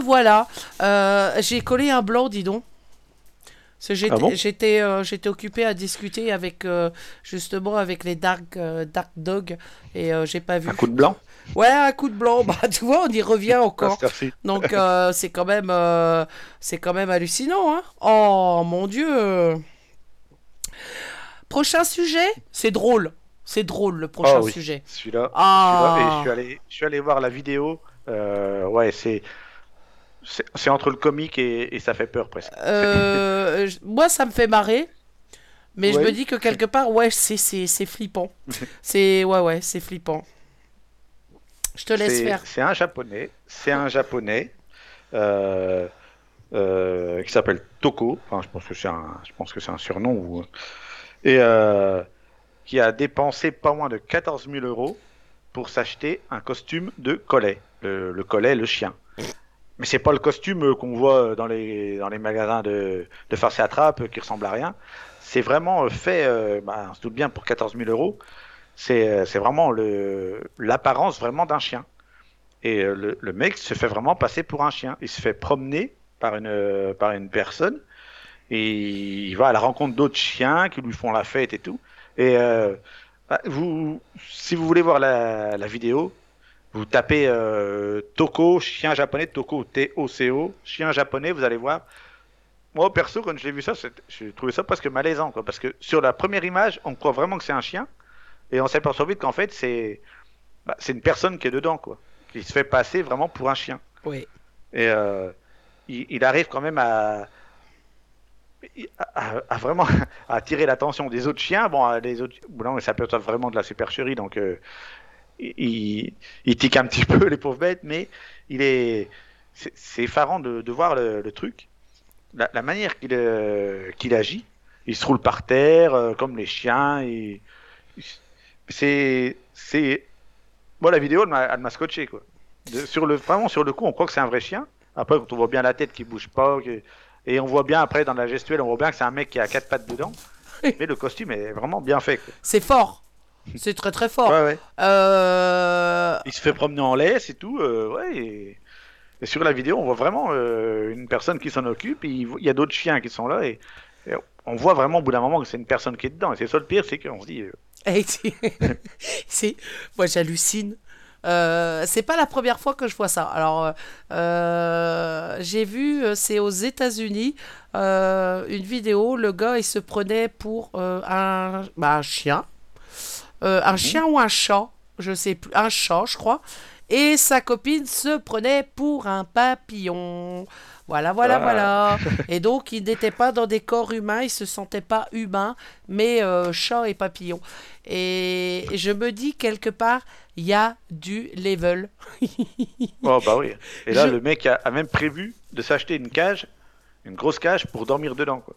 Revoilà. Euh, j'ai collé un blanc, dis donc. J'étais Ah bon euh, j'étais occupé à discuter avec euh, justement avec les Dark, euh, dark Dogs et j'ai pas vu. Un coup de blanc? Ouais, un coup de blanc. Bah, tu vois, on y revient encore. Merci. Donc c'est quand même c'est quand même hallucinant hein. Oh mon dieu. Prochain sujet, c'est drôle. C'est drôle le prochain Ah oui. sujet. Celui-là. Ah. je suis allé, je suis allé voir la vidéo. Euh, ouais, c'est, c'est, c'est entre le comique et, et ça fait peur presque. Euh, je- moi ça me fait marrer. Mais je me dis que quelque part ouais, c'est c'est c'est flippant. c'est ouais ouais, c'est flippant. Je te laisse C'est, faire. c'est un japonais. C'est un japonais euh, euh, qui s'appelle Toko. Enfin, je pense que c'est un, je pense que c'est un surnom ou et euh, qui a dépensé pas moins de 14 000 euros pour s'acheter un costume de collet. Le, le collet, le chien. Mais c'est pas le costume euh, qu'on voit dans les, dans les magasins de, de farce et attrape euh, qui ressemble à rien. C'est vraiment euh, fait, euh, bah, on se doute bien, pour 14 000 euros. C'est euh, vraiment l'apparence vraiment d'un chien. Et euh, le, mec se fait vraiment passer pour un chien. Il se fait promener par une, euh, par une personne. Il va à la rencontre d'autres chiens qui lui font la fête et tout. Et euh, bah, vous, si vous voulez voir la vidéo, vous tapez euh, Toko, chien japonais, Toko, T-O-C-O, chien japonais, vous allez voir. Moi, perso, quand j'ai vu ça, j'ai trouvé ça presque malaisant. Quoi, parce que sur la première image, on croit vraiment que c'est un chien. Et on s'aperçoit vite qu'en fait, c'est bah, une personne qui est dedans, quoi. Qui se fait passer vraiment pour un chien. Oui. Et euh, il, il arrive quand même à, à, à vraiment attirer l'attention des autres chiens. Bon, les autres, bon, non, ça peut être vraiment de la supercherie, donc euh, il, il tique un petit peu les pauvres bêtes, mais il est, c'est effarant de, de voir le, le truc, la, la manière qu'il euh, qu'il agit. Il se roule par terre euh, comme les chiens. Et, c'est, c'est, moi la vidéo elle m'a scotché quoi. De- sur le, vraiment sur le coup, on croit que c'est un vrai chien. Après, quand on voit bien la tête qui bouge pas, que- et on voit bien après dans la gestuelle, on voit bien que c'est un mec qui a quatre pattes dedans. Mais le costume est vraiment bien fait. C'est fort. C'est très très fort. Ouais, ouais. Euh, Il se fait promener en laisse et tout. euh, ouais. Et, et sur la vidéo, on voit vraiment euh, une personne qui s'en occupe. Et il il y a d'autres chiens qui sont là. Et, et on voit vraiment au bout d'un moment que c'est une personne qui est dedans. Et c'est ça le pire, c'est qu'on se dit. Et c'est- moi j'hallucine. C'est pas la première fois que je vois ça. Alors, j'ai vu, c'est aux États-Unis, une vidéo. Le gars, il se prenait pour un, bah, un chien, Euh, un chien ou un chat, je sais plus, un chat, je crois. Et sa copine se prenait pour un papillon. Voilà, voilà, Ah. voilà. Et donc, il n'était pas dans des corps humains, il se sentait pas humain, mais euh, chat et papillon. Et je me dis quelque part, il y a du level. Oh bah oui. Et là, Je- le mec a, a même prévu de s'acheter une cage, une grosse cage pour dormir dedans. Quoi.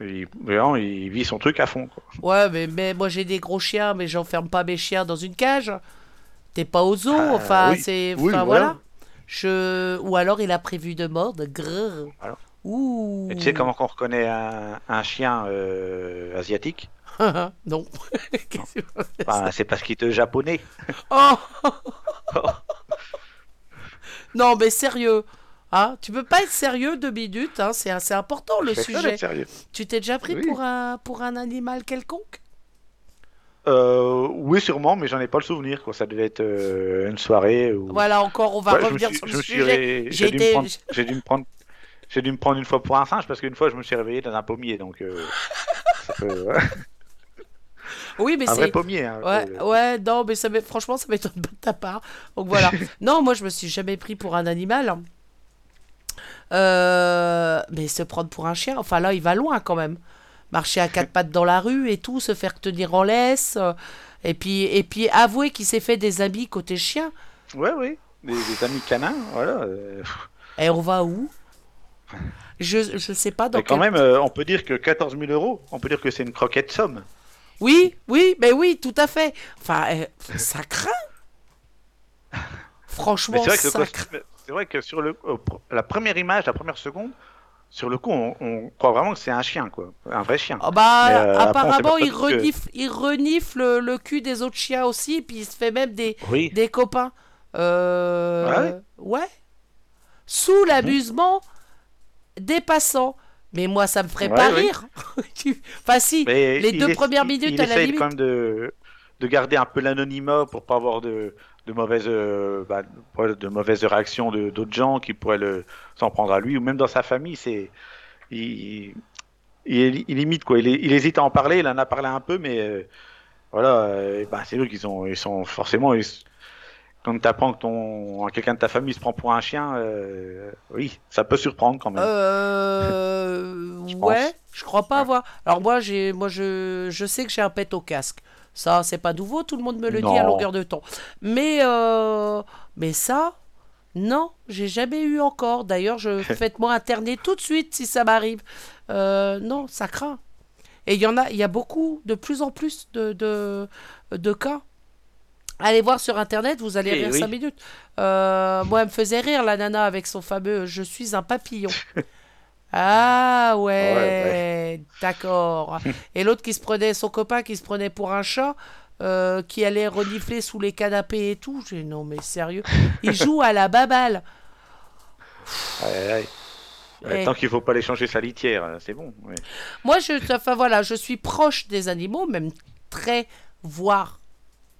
Il, vraiment, il vit son truc à fond. Quoi. Ouais, mais, mais moi j'ai des gros chiens, mais j'enferme pas mes chiens dans une cage. T'es pas au zoo, Ah, enfin, oui. c'est. Oui, enfin, voilà. voilà. Je... Ou alors il a prévu de mordre. Grrr. Voilà. Ouh. Et tu sais comment on reconnaît un, un chien euh, asiatique? Non. C'est parce qu'il est japonais. oh Non, mais sérieux. Hein, tu peux pas être sérieux deux minutes, hein, c'est c'est important le sujet. sérieux. Tu t'es déjà pris Oui. pour, un, pour un animal quelconque? Euh, oui, sûrement, mais j'en ai pas le souvenir. Quoi. Ça devait être euh, une soirée. Voilà, encore, on va Ouais, revenir suis- sur le sujet. J'ai dû, me été- prendre- j'ai dû me prendre. J'ai dû me prendre une fois pour un singe parce qu'une fois je me suis réveillé dans un pommier donc euh, peut-. Oui, mais un vrai c'est. pommier. hein, Ouais, ouais, non, mais ça franchement, ça m'étonne pas de ta part. Donc voilà. non, moi, je me suis jamais pris pour un animal. Euh, mais se prendre pour un chien, enfin là, il va loin quand même. Marcher à quatre pattes dans la rue et tout, se faire tenir en laisse. euh, Et puis, et puis avouer qu'il s'est fait des amis côté chien. Ouais, oui. Des, des amis canins, voilà. euh, Et on va où? Je, je sais pas dans Mais quand quel- même, euh, on peut dire que 14 000 euros, on peut dire que c'est une croquette somme. Oui, oui, mais oui, tout à fait. Enfin, euh, ça craint. Franchement, c'est vrai, que le ça costume- craint. C'est vrai que sur le, la première image, la première seconde, sur le coup, on, on croit vraiment que c'est un chien, quoi. Un vrai chien. Ah bah, euh, apparemment, il que- renifle, il renifle le, le cul des autres chiens aussi, puis il se fait même des, Oui. des copains. Euh, Ah ouais ouais. Sous l'amusement des passants. Mais moi, ça me ferait Ouais, pas oui. rire. Enfin, si, Mais les il deux premières il- minutes, il à la essaye limite. quand même de, de garder un peu l'anonymat pour pas avoir de, de mauvaises euh, bah, de mauvaises réactions de d'autres gens qui pourraient le s'en prendre à lui ou même dans sa famille c'est il, il, il limite quoi il, il hésite à en parler il en a parlé un peu mais euh, voilà euh, bah, c'est eux qui sont ils sont forcément ils- quand tu apprends que ton quelqu'un de ta famille se prend pour un chien euh, oui ça peut surprendre quand même Euh, Je pense. ouais, je crois pas Ouais. avoir. Alors moi, j'ai, moi, je, je sais que j'ai un pet au casque. Ça, c'est pas nouveau, tout le monde me le dit à longueur de temps. Mais, euh, mais ça, non, j'ai jamais eu encore. D'ailleurs, je faites-moi interner tout de suite si ça m'arrive. Euh, non, ça craint. Et il y en a, il y a beaucoup, de plus en plus de, de, de cas. Allez voir sur internet, vous allez Eh rire oui. 5 minutes. Euh, moi, elle me faisait rire la nana avec son fameux Je suis un papillon. Ah ouais, Ouais, d'accord. Et l'autre qui se prenait, son copain qui se prenait pour un chat, euh, qui allait renifler sous les canapés et tout. J'ai dit, non mais sérieux, il joue à la baballe. Tant qu'il faut pas aller changer sa litière euh, c'est bon. Moi, je, enfin voilà, je suis proche des animaux, même très, voire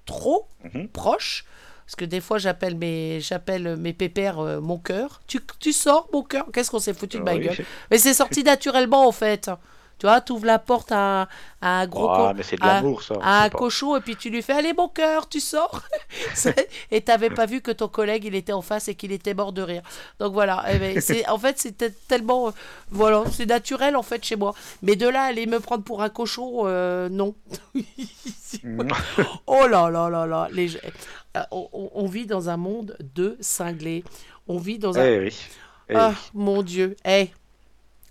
trop Mhm. proche. Parce que des fois, j'appelle mes, j'appelle mes pépères euh, mon cœur. Tu, tu sors, mon cœur Qu'est-ce qu'on s'est foutu de ma Oui. gueule Mais c'est sorti naturellement, en fait. Tu vois, tu ouvres la porte à, un- à un gros co- mais c'est de à- l'amour, ça. à un cochon et puis tu lui fais allez mon cœur tu sors et t'avais pas vu que ton collègue il était en face et qu'il était mort de rire donc voilà Eh c'est en fait c'était tellement euh, voilà c'est naturel en fait chez moi mais de là aller me prendre pour un cochon euh, non oh là là là là les euh, on, on- on vit dans un monde de cinglés on vit dans un Eh oui. Eh ah, oui. mon Dieu. Eh,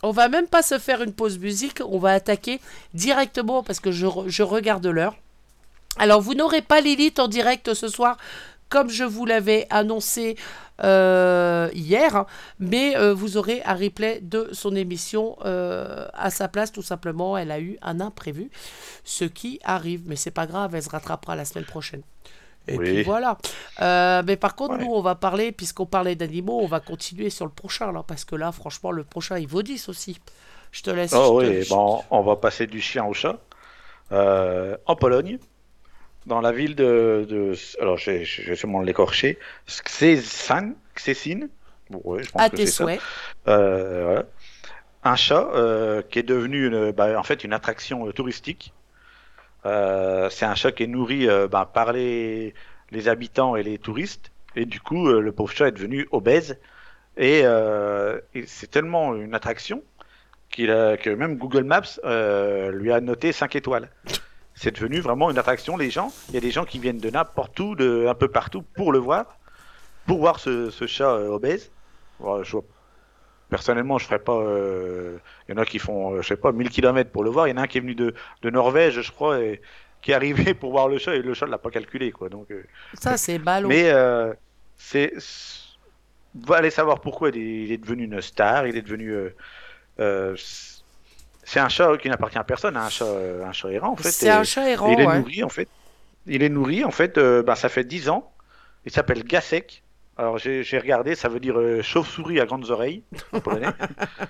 on va même pas se faire une pause musique, on va attaquer directement parce que je, re- je regarde l'heure. Alors, vous n'aurez pas Lilith en direct ce soir, comme je vous l'avais annoncé euh, hier, hein, mais euh, vous aurez un replay de son émission euh, à sa place, tout simplement. Elle a eu un imprévu, ce qui arrive, mais c'est pas grave, elle se rattrapera la semaine prochaine. Et Oui. puis voilà. Euh, mais par contre, Ouais. nous, on va parler, puisqu'on parlait d'animaux, on va continuer sur le prochain, là, parce que là, franchement, le prochain, il vaut 10 aussi. Je te laisse. Oh je te- oui, je- bon, on va passer du chien au chat. Euh, en Pologne, dans la ville de... de alors, je vais je vais sûrement l'écorcher. Szczecin, Szczecin. Bon, ouais, je pense À que tes ça. souhaits. Euh, voilà. Un chat qui est devenu une, bah, en fait une attraction touristique. Euh, c'est un chat qui est nourri euh, bah, par les, habitants et les touristes. Et du coup, euh, le pauvre chat est devenu obèse. Et, c'est tellement une attraction qu'il que même Google Maps lui a noté 5 étoiles. C'est devenu vraiment une attraction. Les gens, il y a des gens qui viennent de n'importe où, de un peu partout, pour le voir, pour voir ce, chat obèse. Je vois- personnellement, je ferais pas. euh, Il y en a qui font, euh, je sais pas, 1000 km pour le voir. Il y en a un qui est venu de, de Norvège, je crois, et qui est arrivé pour voir le chat et le chat ne l'a pas calculé, quoi. Donc, euh, Ça, c'est ballot. mais euh, c'est. Va aller savoir pourquoi il est, il est devenu une star. Il est devenu. euh, euh, c'est un chat qui n'appartient à personne, un chat, euh, un chat errant en fait. c'est un chat errant, il est ouais. nourri en fait. Il est nourri en fait. euh, bah, ça fait 10 ans. Il s'appelle Gasek. Alors j'ai regardé, ça veut dire euh, chauve-souris à grandes oreilles, en polonais,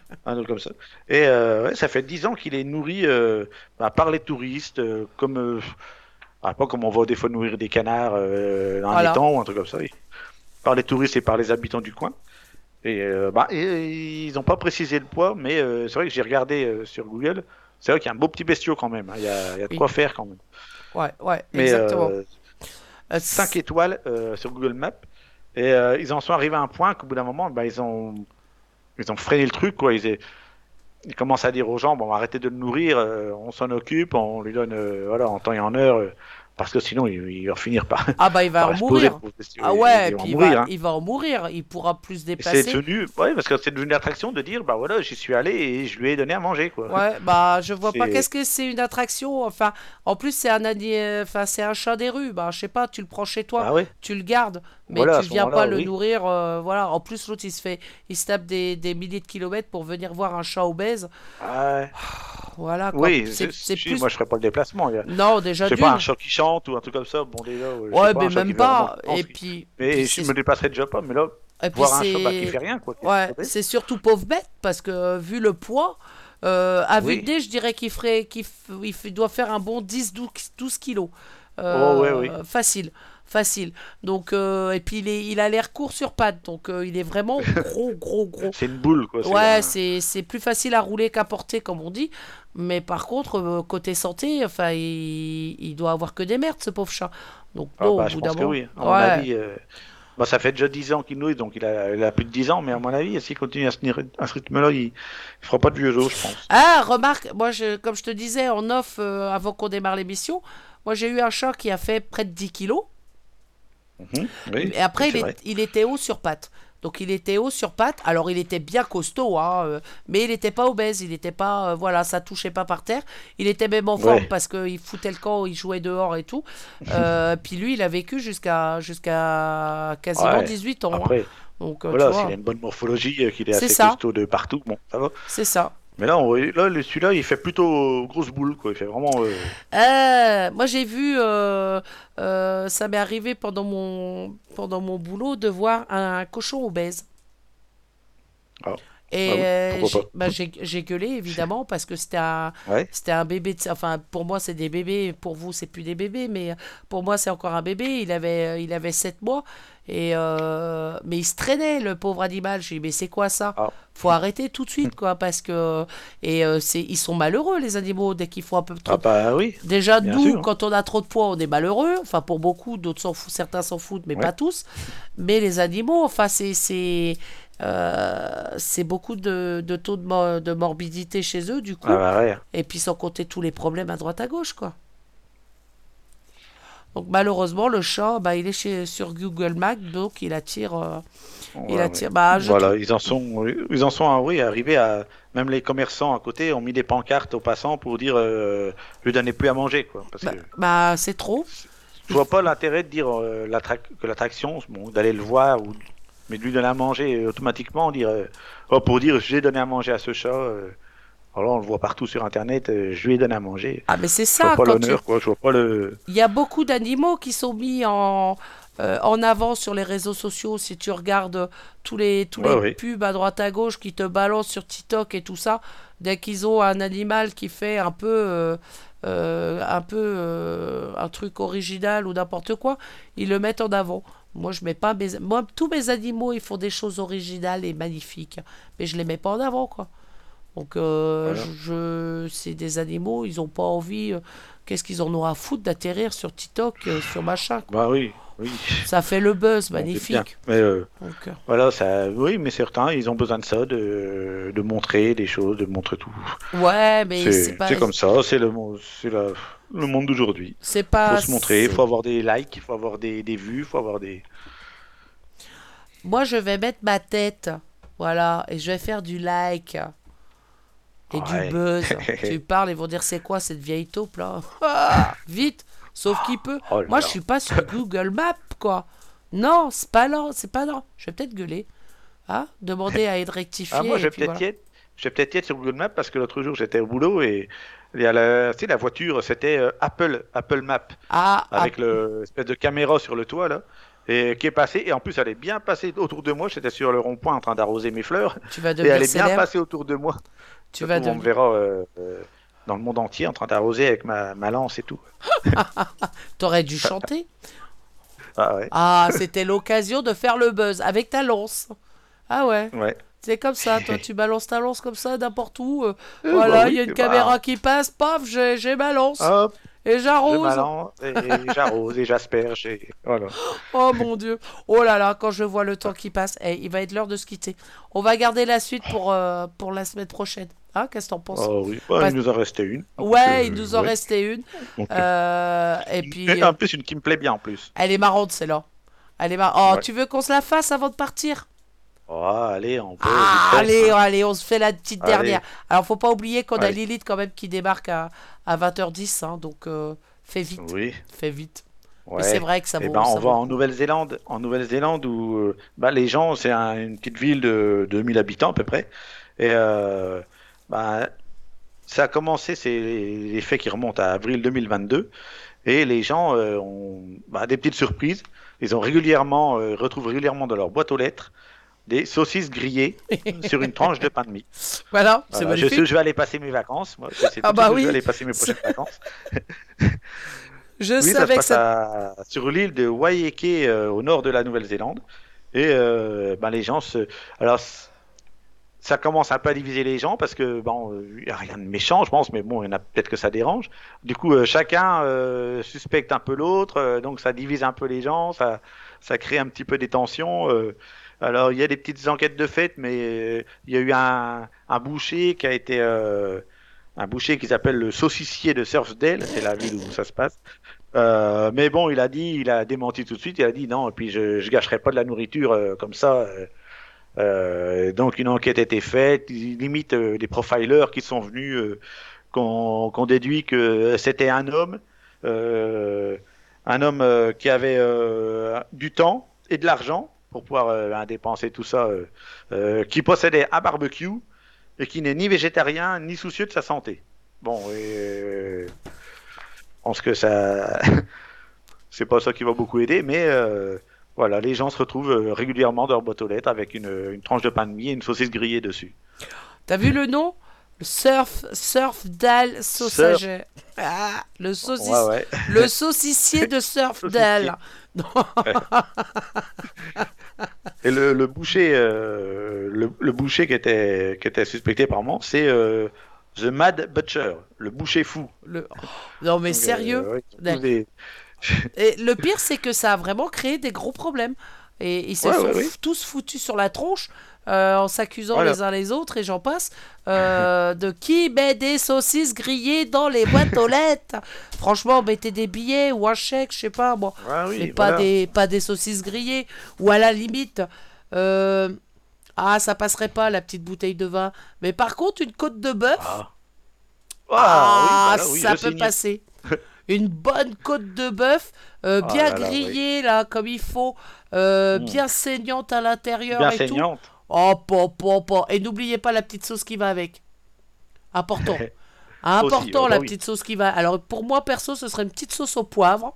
un truc comme ça. Et euh, ouais, ça fait 10 ans qu'il est nourri euh, bah, par les touristes, euh, comme euh, ah, pas comme on va des fois nourrir des canards euh, dans Voilà. un étang ou un truc comme ça. oui. Par les touristes et par les habitants du coin. Et, euh, bah, et- ils n'ont pas précisé le poids, mais euh, c'est vrai que j'ai regardé euh, sur Google. C'est vrai qu'il y a un beau petit bestiau quand même. hein. Il y a, y a de Oui. quoi faire quand même. Ouais, ouais, Mais exactement. euh, Euh, 5 étoiles euh, sur Google Maps. Et euh, ils en sont arrivés à un point qu'au bout d'un moment, bah, ils, ont, ils ont freiné le truc. Quoi. Ils, ils commencent à dire aux gens bon, arrêtez de le nourrir, euh, on s'en occupe, on lui donne euh, voilà, en temps et en heure, parce que sinon il, il va finir par, Ah bah il va en mourir. Ah ouais, il va puis il mourir, va, hein. il va en mourir. Il pourra plus se Et C'est déplacer. devenu, ouais, parce que c'est devenu une attraction de dire bah voilà, j'y suis allé et je lui ai donné à manger. Quoi. Ouais, bah je vois pas qu'est-ce que c'est une attraction. Enfin, en plus c'est un enfin c'est un chat des rues. Bah je sais pas, tu le prends chez toi, Ah ouais tu le gardes, mais Voilà, tu viens pas le oui. nourrir. euh, voilà. En plus l'autre il se fait, il se tape des, des milliers de kilomètres pour venir voir un chat obèse. Ouais. Voilà. Quoi. Oui, c'est si, c'est plus. moi je ferais pas le déplacement. Non, déjà Je sais d'une. pas, un chat qui chante ou un truc comme ça, bon déjà. ouais, sais Ouais, pas, mais même vraiment pas. Et puis. Mais je c'est- me déplacerais déjà pas, mais là, et voir un chat bah, c'est- qui fait rien, quoi. Ouais, est- c'est surtout pauvre bête parce que euh, vu le poids, euh, à vue Oui. de nez, je dirais qu'il ferait, qu'il f- doit faire un bon 10-12 12 kilos. Euh, Oh, ouais, oui. Facile, facile. Donc, euh, et puis il, est, il a l'air court sur pattes, donc euh, il est vraiment gros, gros, gros. C'est une boule, quoi. Ouais, c'est plus facile à rouler qu'à porter, comme on dit. Mais par contre, euh, côté santé, enfin, il, il doit avoir que des merdes, ce pauvre chat. Donc, Ah, bon, bah, au je bout pense que oui. À mon Ouais. avis, euh, bah, ça fait déjà 10 ans qu'il nourrit, donc il a, il a plus de 10 ans, mais à mon avis, s'il continue à ce, ce rythme-là, il, il fera pas de vieux os, je pense. Ah, remarque, moi, je, comme je te disais en off avant qu'on démarre l'émission, moi j'ai eu un chat qui a fait près de 10 kilos. Mhm, oui, Et après, c'est il, vrai. est- il était haut sur pattes. Donc il était haut sur pattes. Alors il était bien costaud, hein, euh, mais il n'était pas obèse. Il n'était pas, euh, voilà, ça touchait pas par terre. Il était même en forme Ouais. parce qu'il foutait le camp, il jouait dehors et tout. Euh, puis lui, il a vécu jusqu'à jusqu'à quasiment Ouais. 18 ans. hein. Après, Donc voilà, s'il a une bonne morphologie, qu'il est assez ça. costaud de partout, bon, ça va. c'est ça. Mais là, on- là celui-là, il fait plutôt grosse boule, quoi. Il fait vraiment. euh, Euh, moi j'ai vu, euh, euh, ça m'est arrivé pendant mon, pendant mon boulot de voir un cochon obèse. Ah. Et Ah oui, euh, j'ai- bah, j'ai gueulé évidemment parce que c'était un, Ouais. un bébé. de- enfin pour moi c'est des bébés, pour vous c'est plus des bébés, mais pour moi c'est encore un bébé. Il avait, il avait 7 mois et euh, mais il se traînait le pauvre animal. J'ai dit mais c'est quoi ça? Ah. Faut arrêter tout de suite quoi parce que et euh, c'est ils sont malheureux les animaux dès qu'ils font un peu trop Ah, bah oui. Déjà, nous, sûr. quand on a trop de poids, on est malheureux. Enfin, pour beaucoup, d'autres s'en foutent, certains s'en foutent, mais Ouais. pas tous. Mais les animaux, enfin, c'est c'est euh, c'est beaucoup de, de taux de, mo- de morbidité chez eux, du coup. Ah, bah ouais. Et puis sans compter tous les problèmes à droite à gauche, quoi. Donc malheureusement, le chat, bah, il est chez, sur Google Maps, donc il attire. euh, il attire. Bah, Voilà, ils en sont, ils en sont, ah oui, arrivés à. Même les commerçants à côté ont mis des pancartes aux passants pour dire, euh, lui donner plus à manger, quoi. Parce bah, que bah, c'est trop. je vois pas l'intérêt de dire euh, que l'attraction, bon, d'aller le voir ou mais de lui donner à manger euh, automatiquement, dire, euh, oh, pour dire j'ai donné à manger à ce chat. euh, alors on le voit partout sur internet, euh, je lui ai donné à manger. Ah, mais c'est Je ça. vois pas quand tu- l'honneur, quoi. Je vois pas le. Il y a beaucoup d'animaux qui sont mis en, euh, en avant sur les réseaux sociaux. Si tu regardes tous les, tous Ouais, les pubs à droite à gauche qui te balancent sur TikTok et tout ça, dès qu'ils ont un animal qui fait un peu, un, peu un truc original ou n'importe quoi, ils le mettent en avant. Moi, je mets pas mes... Moi, tous mes animaux, ils font des choses originales et magnifiques. Mais je les mets pas en avant, quoi. Donc, euh, Voilà. je, c'est des animaux, ils ont pas envie. euh, Qu'est-ce qu'ils en ont à foutre d'atterrir sur TikTok, euh, sur machin quoi. Bah oui, oui. Ça fait le buzz, magnifique. Mais euh, Donc, voilà, ça, oui, mais certains, ils ont besoin de ça, de, de montrer des choses, de montrer tout. ouais, mais c'est pas. comme ça, c'est le, la- le monde d'aujourd'hui. C'est Il pas. faut se montrer, il faut avoir des likes, il faut avoir des, des vues, il faut avoir des. Moi, je vais mettre ma tête, voilà, et je vais faire du like et Ouais. du buzz. tu parles, ils vont dire c'est quoi cette vieille taupe là? Ah, Vite, sauf qui peut. Oh Moi, je suis pas sur Google Maps, quoi. Non, c'est pas là, c'est pas là. Je vais peut-être gueuler. Ah, demander à être rectifié. Ah, moi, je vais peut-être voilà. y être. Je vais peut-être y être sur Google Maps parce que l'autre jour, j'étais au boulot et Il y a la, tu sais, la voiture, c'était euh, Apple, Apple Map, Ah, avec ah, le espèce de caméra sur le toit, là, et qui est passée. Et en plus, elle est bien passée autour de moi. J'étais sur le rond-point en train d'arroser mes fleurs. tu vas Et elle est bien passée autour de moi. Tu vas On devenir... verra euh, euh, dans le monde entier en train d'arroser avec ma, ma lance et tout. T'aurais dû chanter. Ah ouais. Ah, c'était l'occasion de faire le buzz avec ta lance. Ah ouais, Ouais. c'est comme ça, toi tu balances ta lance comme ça n'importe où. euh, Euh, voilà, bah il y a une bah. caméra qui passe, paf, j'ai j'ai ma lance Hop, et j'arrose. et j'arrose et j'asperge. Et... Voilà. Oh mon dieu. Oh là là, quand je vois le temps qui passe, eh, il va être l'heure de se quitter. On va garder la suite pour, euh, pour la semaine prochaine. Hein, qu'est-ce que t'en penses? Oh oui, Bah, il nous en restait une. Ouais, euh, il nous en ouais. restait une. Donc, Euh, et puis, et euh, en plus, une qui me plaît bien en plus. elle est marrante celle-là. Elle est mar- Oh, Ouais. tu veux qu'on se la fasse avant de partir? Oh, allez, on peut. Ah, vite fait. allez, allez, on se fait la petite Allez. dernière. Alors, faut pas oublier qu'on a Allez. Lilith quand même qui débarque à, à 20h10, hein, donc euh, fais vite, Oui. fais vite. Ouais. Mais c'est vrai que ça Eh vaut, ben, ça on va en. Nouvelle-Zélande, en Nouvelle-Zélande où euh, bah, les gens, c'est un- une petite ville de 2000 habitants à peu près. Et euh, bah, ça a commencé, c'est les faits qui remontent à avril 2022. Et les gens euh, ont bah, des petites surprises. Ils ont régulièrement, retrouvent régulièrement dans leur boîte aux lettres des saucisses grillées sur une tranche de pain de mie. Voilà, c'est Voilà, je magnifique. sais où je vais aller passer mes vacances. Moi, je sais Ah bah oui. je vais aller passer mes prochaines vacances. Je Oui, ça savais que passe ça. à- sur l'île de Waiheke, euh, au nord de la Nouvelle-Zélande. Et euh, ben, les gens se. Alors, ça commence un peu à diviser les gens parce que bon, il n'y a rien de méchant, je pense, mais bon, il y en a peut-être que ça dérange. Du coup, euh, chacun suspecte un peu l'autre, donc ça divise un peu les gens, ça, ça crée un petit peu des tensions. Alors, il y a des petites enquêtes de fait, mais euh, il y a eu un, boucher qui a été. euh, un boucher qui s'appelle le saucissier de Surfsdale, c'est la ville où ça se passe. Euh, mais bon, il a dit, il a démenti tout de suite. Il a dit non, et puis je, je gâcherai pas de la nourriture comme ça. donc une enquête a été faite. Limite des profilers qui sont venus, qu'on déduit que c'était un homme, un homme qui avait du temps et de l'argent pour pouvoir euh, dépenser tout ça, euh, euh, qui possédait un barbecue et qui n'est ni végétarien ni soucieux de sa santé. Bon, je pense que ça, c'est pas ça qui va beaucoup aider, mais voilà, les gens se retrouvent régulièrement dans leur boîte aux lettres avec une, une tranche de pain de mie et une saucisse grillée dessus. T'as vu le nom? Surf, surf dal sausager. Ah, le sauciss- Ouais, ouais. le saucissier de surf dal. Et le, le boucher, euh, le, le boucher qui était, qui était suspecté par moi, c'est euh, The Mad Butcher, le boucher fou. Le- Non mais Donc, sérieux? euh, ouais, des- Et le pire, c'est que ça a vraiment créé des gros problèmes. Et ils se Ouais, sont ouais, tous foutus sur la tronche euh, en s'accusant Voilà. les uns les autres, et j'en passe, euh, de qui met des saucisses grillées dans les boîtes aux lettres. Franchement, mettez des billets ou un chèque, je sais pas moi. Ah oui, mais pas, des, pas des saucisses grillées. Ou à la limite, euh, ah, ça passerait pas la petite bouteille de vin. Mais par contre, une côte de bœuf. Ah, Ah, oui, voilà, oui, ça peut passer. Une bonne côte de bœuf, euh, Ah bien là, grillée là, comme il faut, euh, Mm. bien saignante à l'intérieur Bien et saignante. tout. Oh, po, po, po. Et n'oubliez pas la petite sauce qui va avec. Important. Important Aussi, oh, bah la oui. petite sauce qui va. Alors pour moi perso, ce serait une petite sauce au poivre.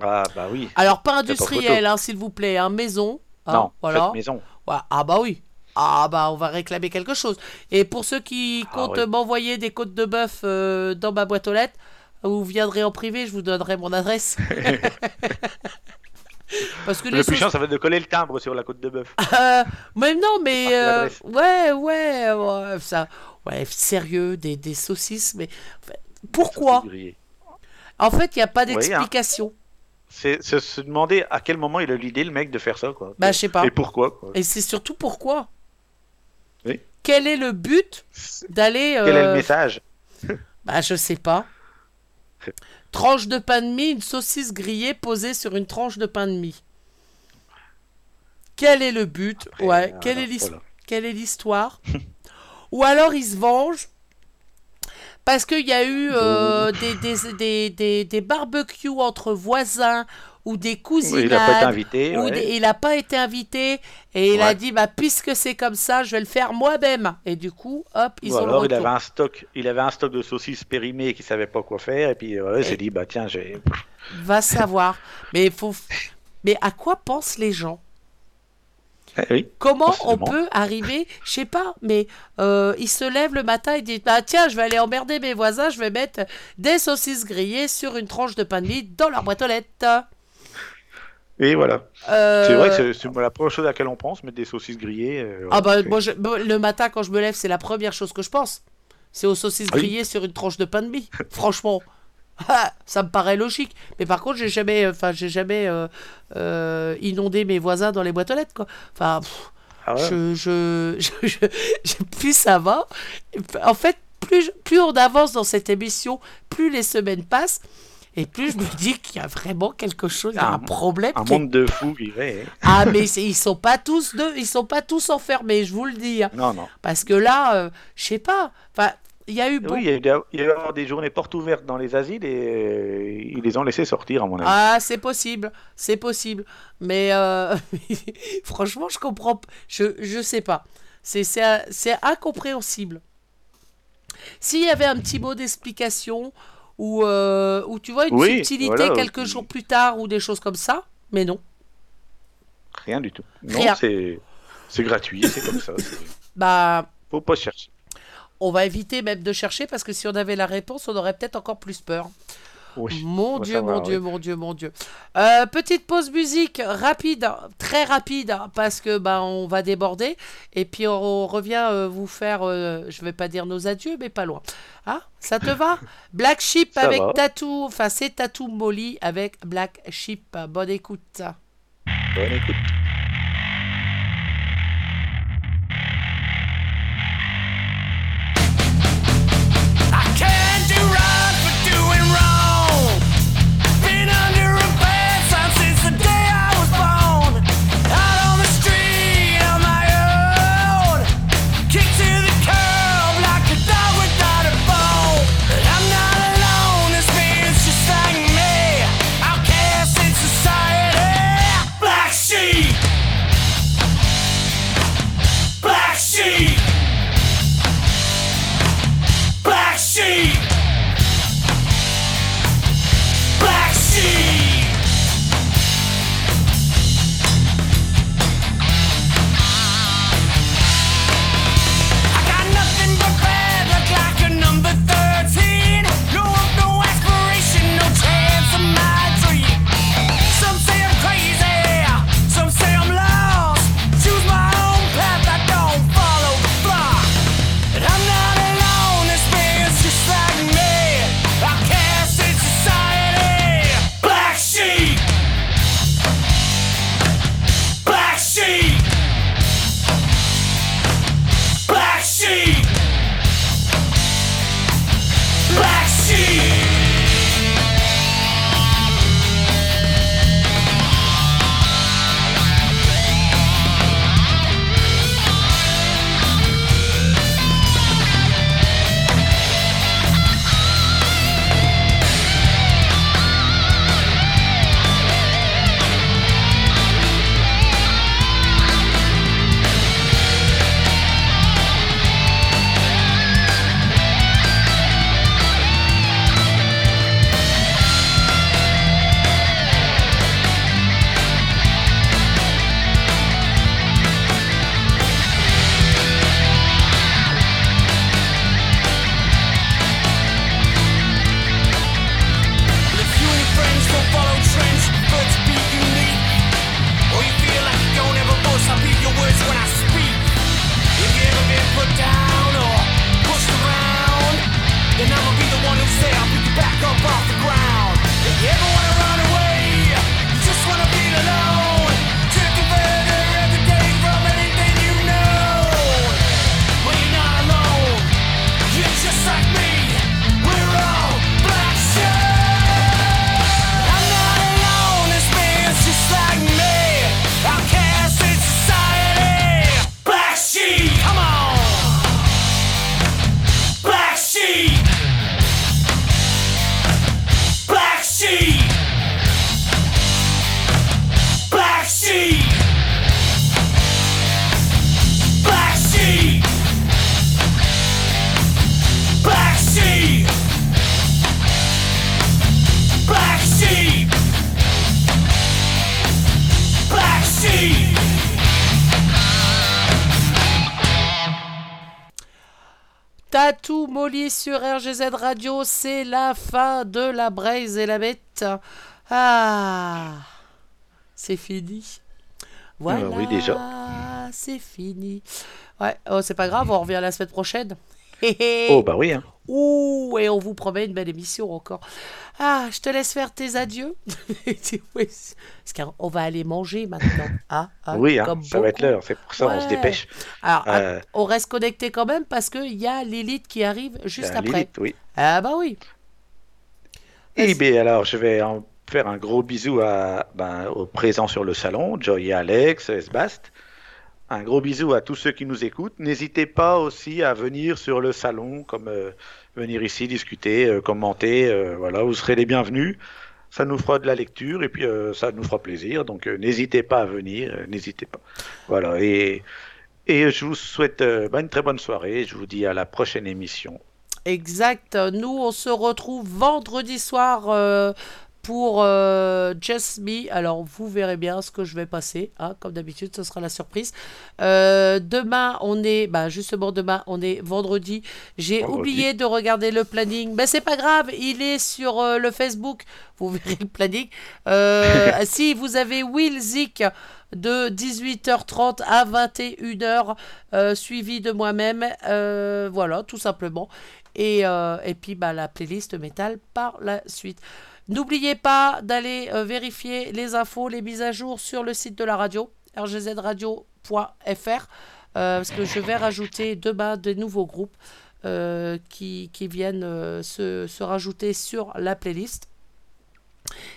Ah bah oui. Alors pas industrielle, hein, s'il vous plaît, hein, maison. hein, non, voilà. maison. Ah bah oui. Ah bah on va réclamer quelque chose. Et pour ceux qui Ah comptent oui. m'envoyer des côtes de bœuf euh, dans ma boîte aux lettres, vous viendrez en privé, je vous donnerai mon adresse. Parce que Le les plus chiant, ça va être de coller le timbre sur la côte de bœuf. Euh, mais non, mais Ah, euh, ouais, ouais, ouais, ça, ouais, sérieux, des, des saucisses, mais pourquoi. En fait, il n'y a pas hein. d'explication. C'est se demander à quel moment il a eu l'idée, le mec, de faire ça, quoi. Bah, je sais pas. Et pourquoi, quoi. Et c'est surtout pourquoi. Oui. Quel est le but d'aller Quel est euh, le message? Bah, je sais pas. Tranche de pain de mie, une saucisse grillée posée sur une tranche de pain de mie. Quel est le but? Ouais, quelle est alors, l'his- voilà. quelle est l'histoire? Ou alors il se venge parce qu'il y a eu euh, des, des, des, des, des barbecues entre voisins ou des cousinades. il n'a pas été invité. ouais. des- il n'a pas été invité et il a Ouais. dit bah puisque c'est comme ça, je vais le faire moi-même. Et du coup, hop, ils Ou ont alors le il avait un stock, il avait un stock de saucisses périmées qu'il savait pas quoi faire et puis euh, il s'est dit bah tiens j'ai. Va savoir. Mais faut. Mais à quoi pensent les gens? Eh oui. Comment On peut arriver, je sais pas, mais euh, il se lève le matin et dit bah tiens, je vais aller emmerder mes voisins, je vais mettre des saucisses grillées sur une tranche de pain de mie dans leur boîte aux lettres. Et voilà. Euh, C'est vrai que c'est- c'est la première chose à laquelle on pense, mettre des saucisses grillées. euh, Ah bah moi je- le matin quand je me lève, c'est la première chose que je pense. C'est aux saucisses Oui. grillées sur une tranche de pain de mie. Franchement, ah, ça me paraît logique. Mais par contre, j'ai jamais, enfin j'ai jamais euh, euh, inondé mes voisins dans les boîtes aux lettres quoi. Enfin. pff, Ah ouais. je, je, je, je- plus ça va. En fait, plus, plus on avance dans cette émission, plus les semaines passent. Et plus je me dis qu'il y a vraiment quelque chose, il y a Un- un problème. Un qui monde de fous fait. hein. Ah mais ils sont pas tous deux, ils sont pas tous enfermés, je vous le dis. hein. Non, non. Parce que là, euh, je sais pas. Enfin, il y a eu. Oui, beaucoup- il y a eu des- il y a eu avoir des journées portes ouvertes dans les asiles et euh, ils les ont laissés sortir, à mon avis. Ah, c'est possible, c'est possible. Mais euh, franchement, je comprends. Je, je sais pas. C'est incompréhensible. S'il y avait un petit mot d'explication ou, euh, ou tu vois une Oui, subtilité voilà, quelques jours plus tard ou des choses comme ça, mais non. Rien du tout. Non, c'est c'est gratuit, c'est comme ça. Bah, Faut pas chercher. on va éviter même de chercher parce que si on avait la réponse, on aurait peut-être encore plus peur. Oui. Mon Dieu, savoir, mon Dieu, mon Dieu, mon Dieu. Euh, petite pause musique rapide, très rapide, hein, parce que bah, on va déborder. Et puis on, on revient euh, vous faire, euh, je vais pas dire nos adieux, mais pas loin. Hein Ça te va? Black Sheep Ça avec va. Tattoo, enfin c'est Tattoo Molly avec Black Sheep. Bonne écoute. Bonne écoute. Tatou Molly sur RGZ Radio, c'est la fin de la braise et la bête. Ah, c'est fini. Voilà, Euh, oui, déjà. c'est fini. Ouais, oh, c'est pas grave, on revient la semaine prochaine. Oh, bah oui. Hein. Ouh, et on vous promet une belle émission encore. Ah, je te laisse faire tes adieux. Parce qu'on va aller manger maintenant. Ah, ah, oui, hein, comme ça va être l'heure. C'est pour ça on se dépêche. Alors, ah, Euh, on reste connecté quand même parce qu'il y a Lilith qui arrive juste euh, après. Lilith, oui. Ah bah oui. Eh bien, alors, je vais en faire un gros bisou à, ben, aux présents sur le salon, Joy et Alex, Sbast. Un gros bisou à tous ceux qui nous écoutent. N'hésitez pas aussi à venir sur le salon, comme euh, venir ici discuter, euh, commenter. euh, voilà, vous serez les bienvenus. Ça nous fera de la lecture et puis ça nous fera plaisir. Donc, n'hésitez pas à venir. n'hésitez pas. Voilà. Et, je vous souhaite ben, une très bonne soirée. Je vous dis à la prochaine émission. Exact. Nous, on se retrouve vendredi soir pour euh, Just Me. Alors, vous verrez bien ce que je vais passer. hein, comme d'habitude, ce sera la surprise. Euh, demain, on est, bah, justement, demain, on est vendredi. J'ai oublié de regarder le planning. Mais c'est pas grave, il est sur euh, le Facebook. Vous verrez le planning. Euh, si vous avez Will Zik de 18h30 à 21h, euh, suivi de moi-même. voilà, tout simplement. Et, et puis bah, la playlist métal par la suite. N'oubliez pas d'aller euh, vérifier les infos, les mises à jour sur le site de la radio, rgzradio.fr, euh, parce que je vais rajouter demain de nouveaux groupes euh, qui, viennent se, se rajouter sur la playlist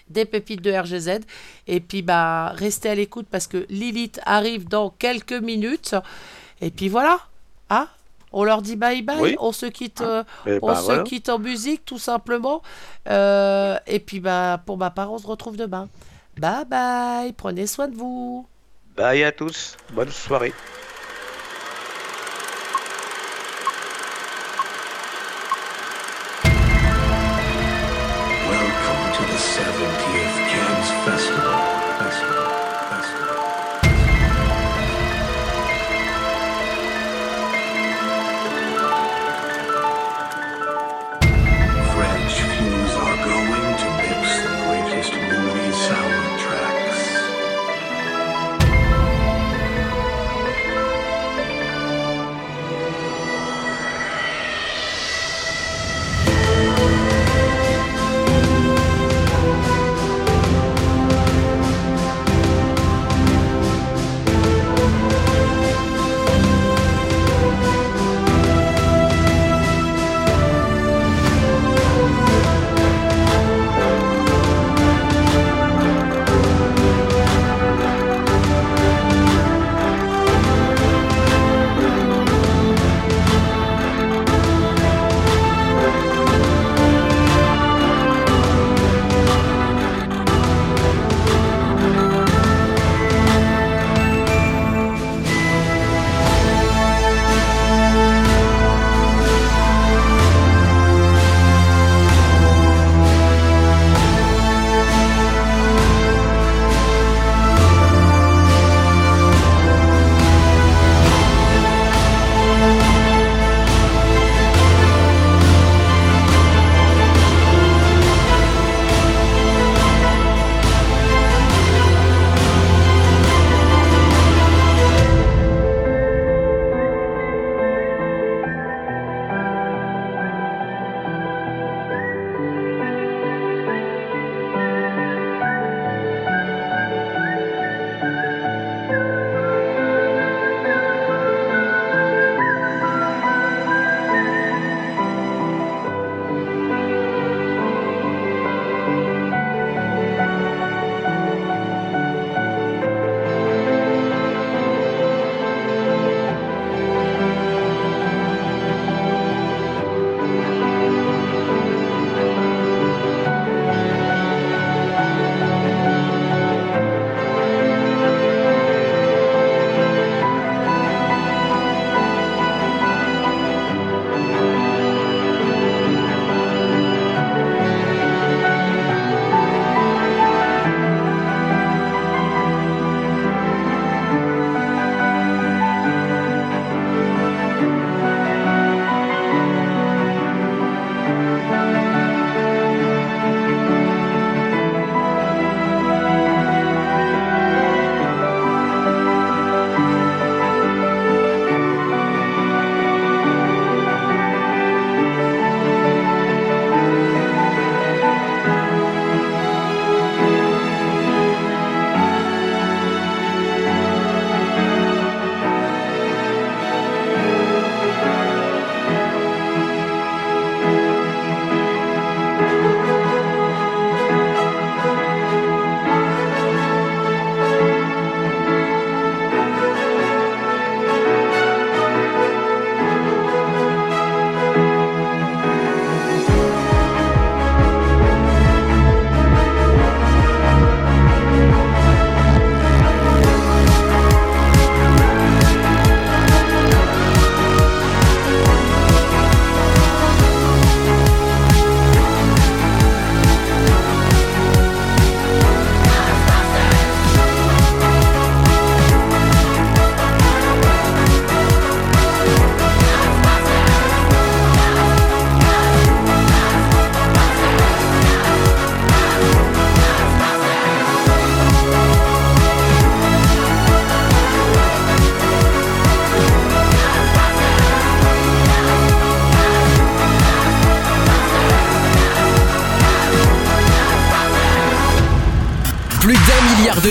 des pépites de RGZ. Et puis, bah, restez à l'écoute parce que Lilith arrive dans quelques minutes. Et puis voilà. Ah, on leur dit bye bye. Oui. On se quitte, euh, Et on ben, se voilà. quitte en musique, tout simplement. Euh, et puis, bah, pour ma part, on se retrouve demain. Bye bye. Prenez soin de vous. Bye à tous. Bonne soirée.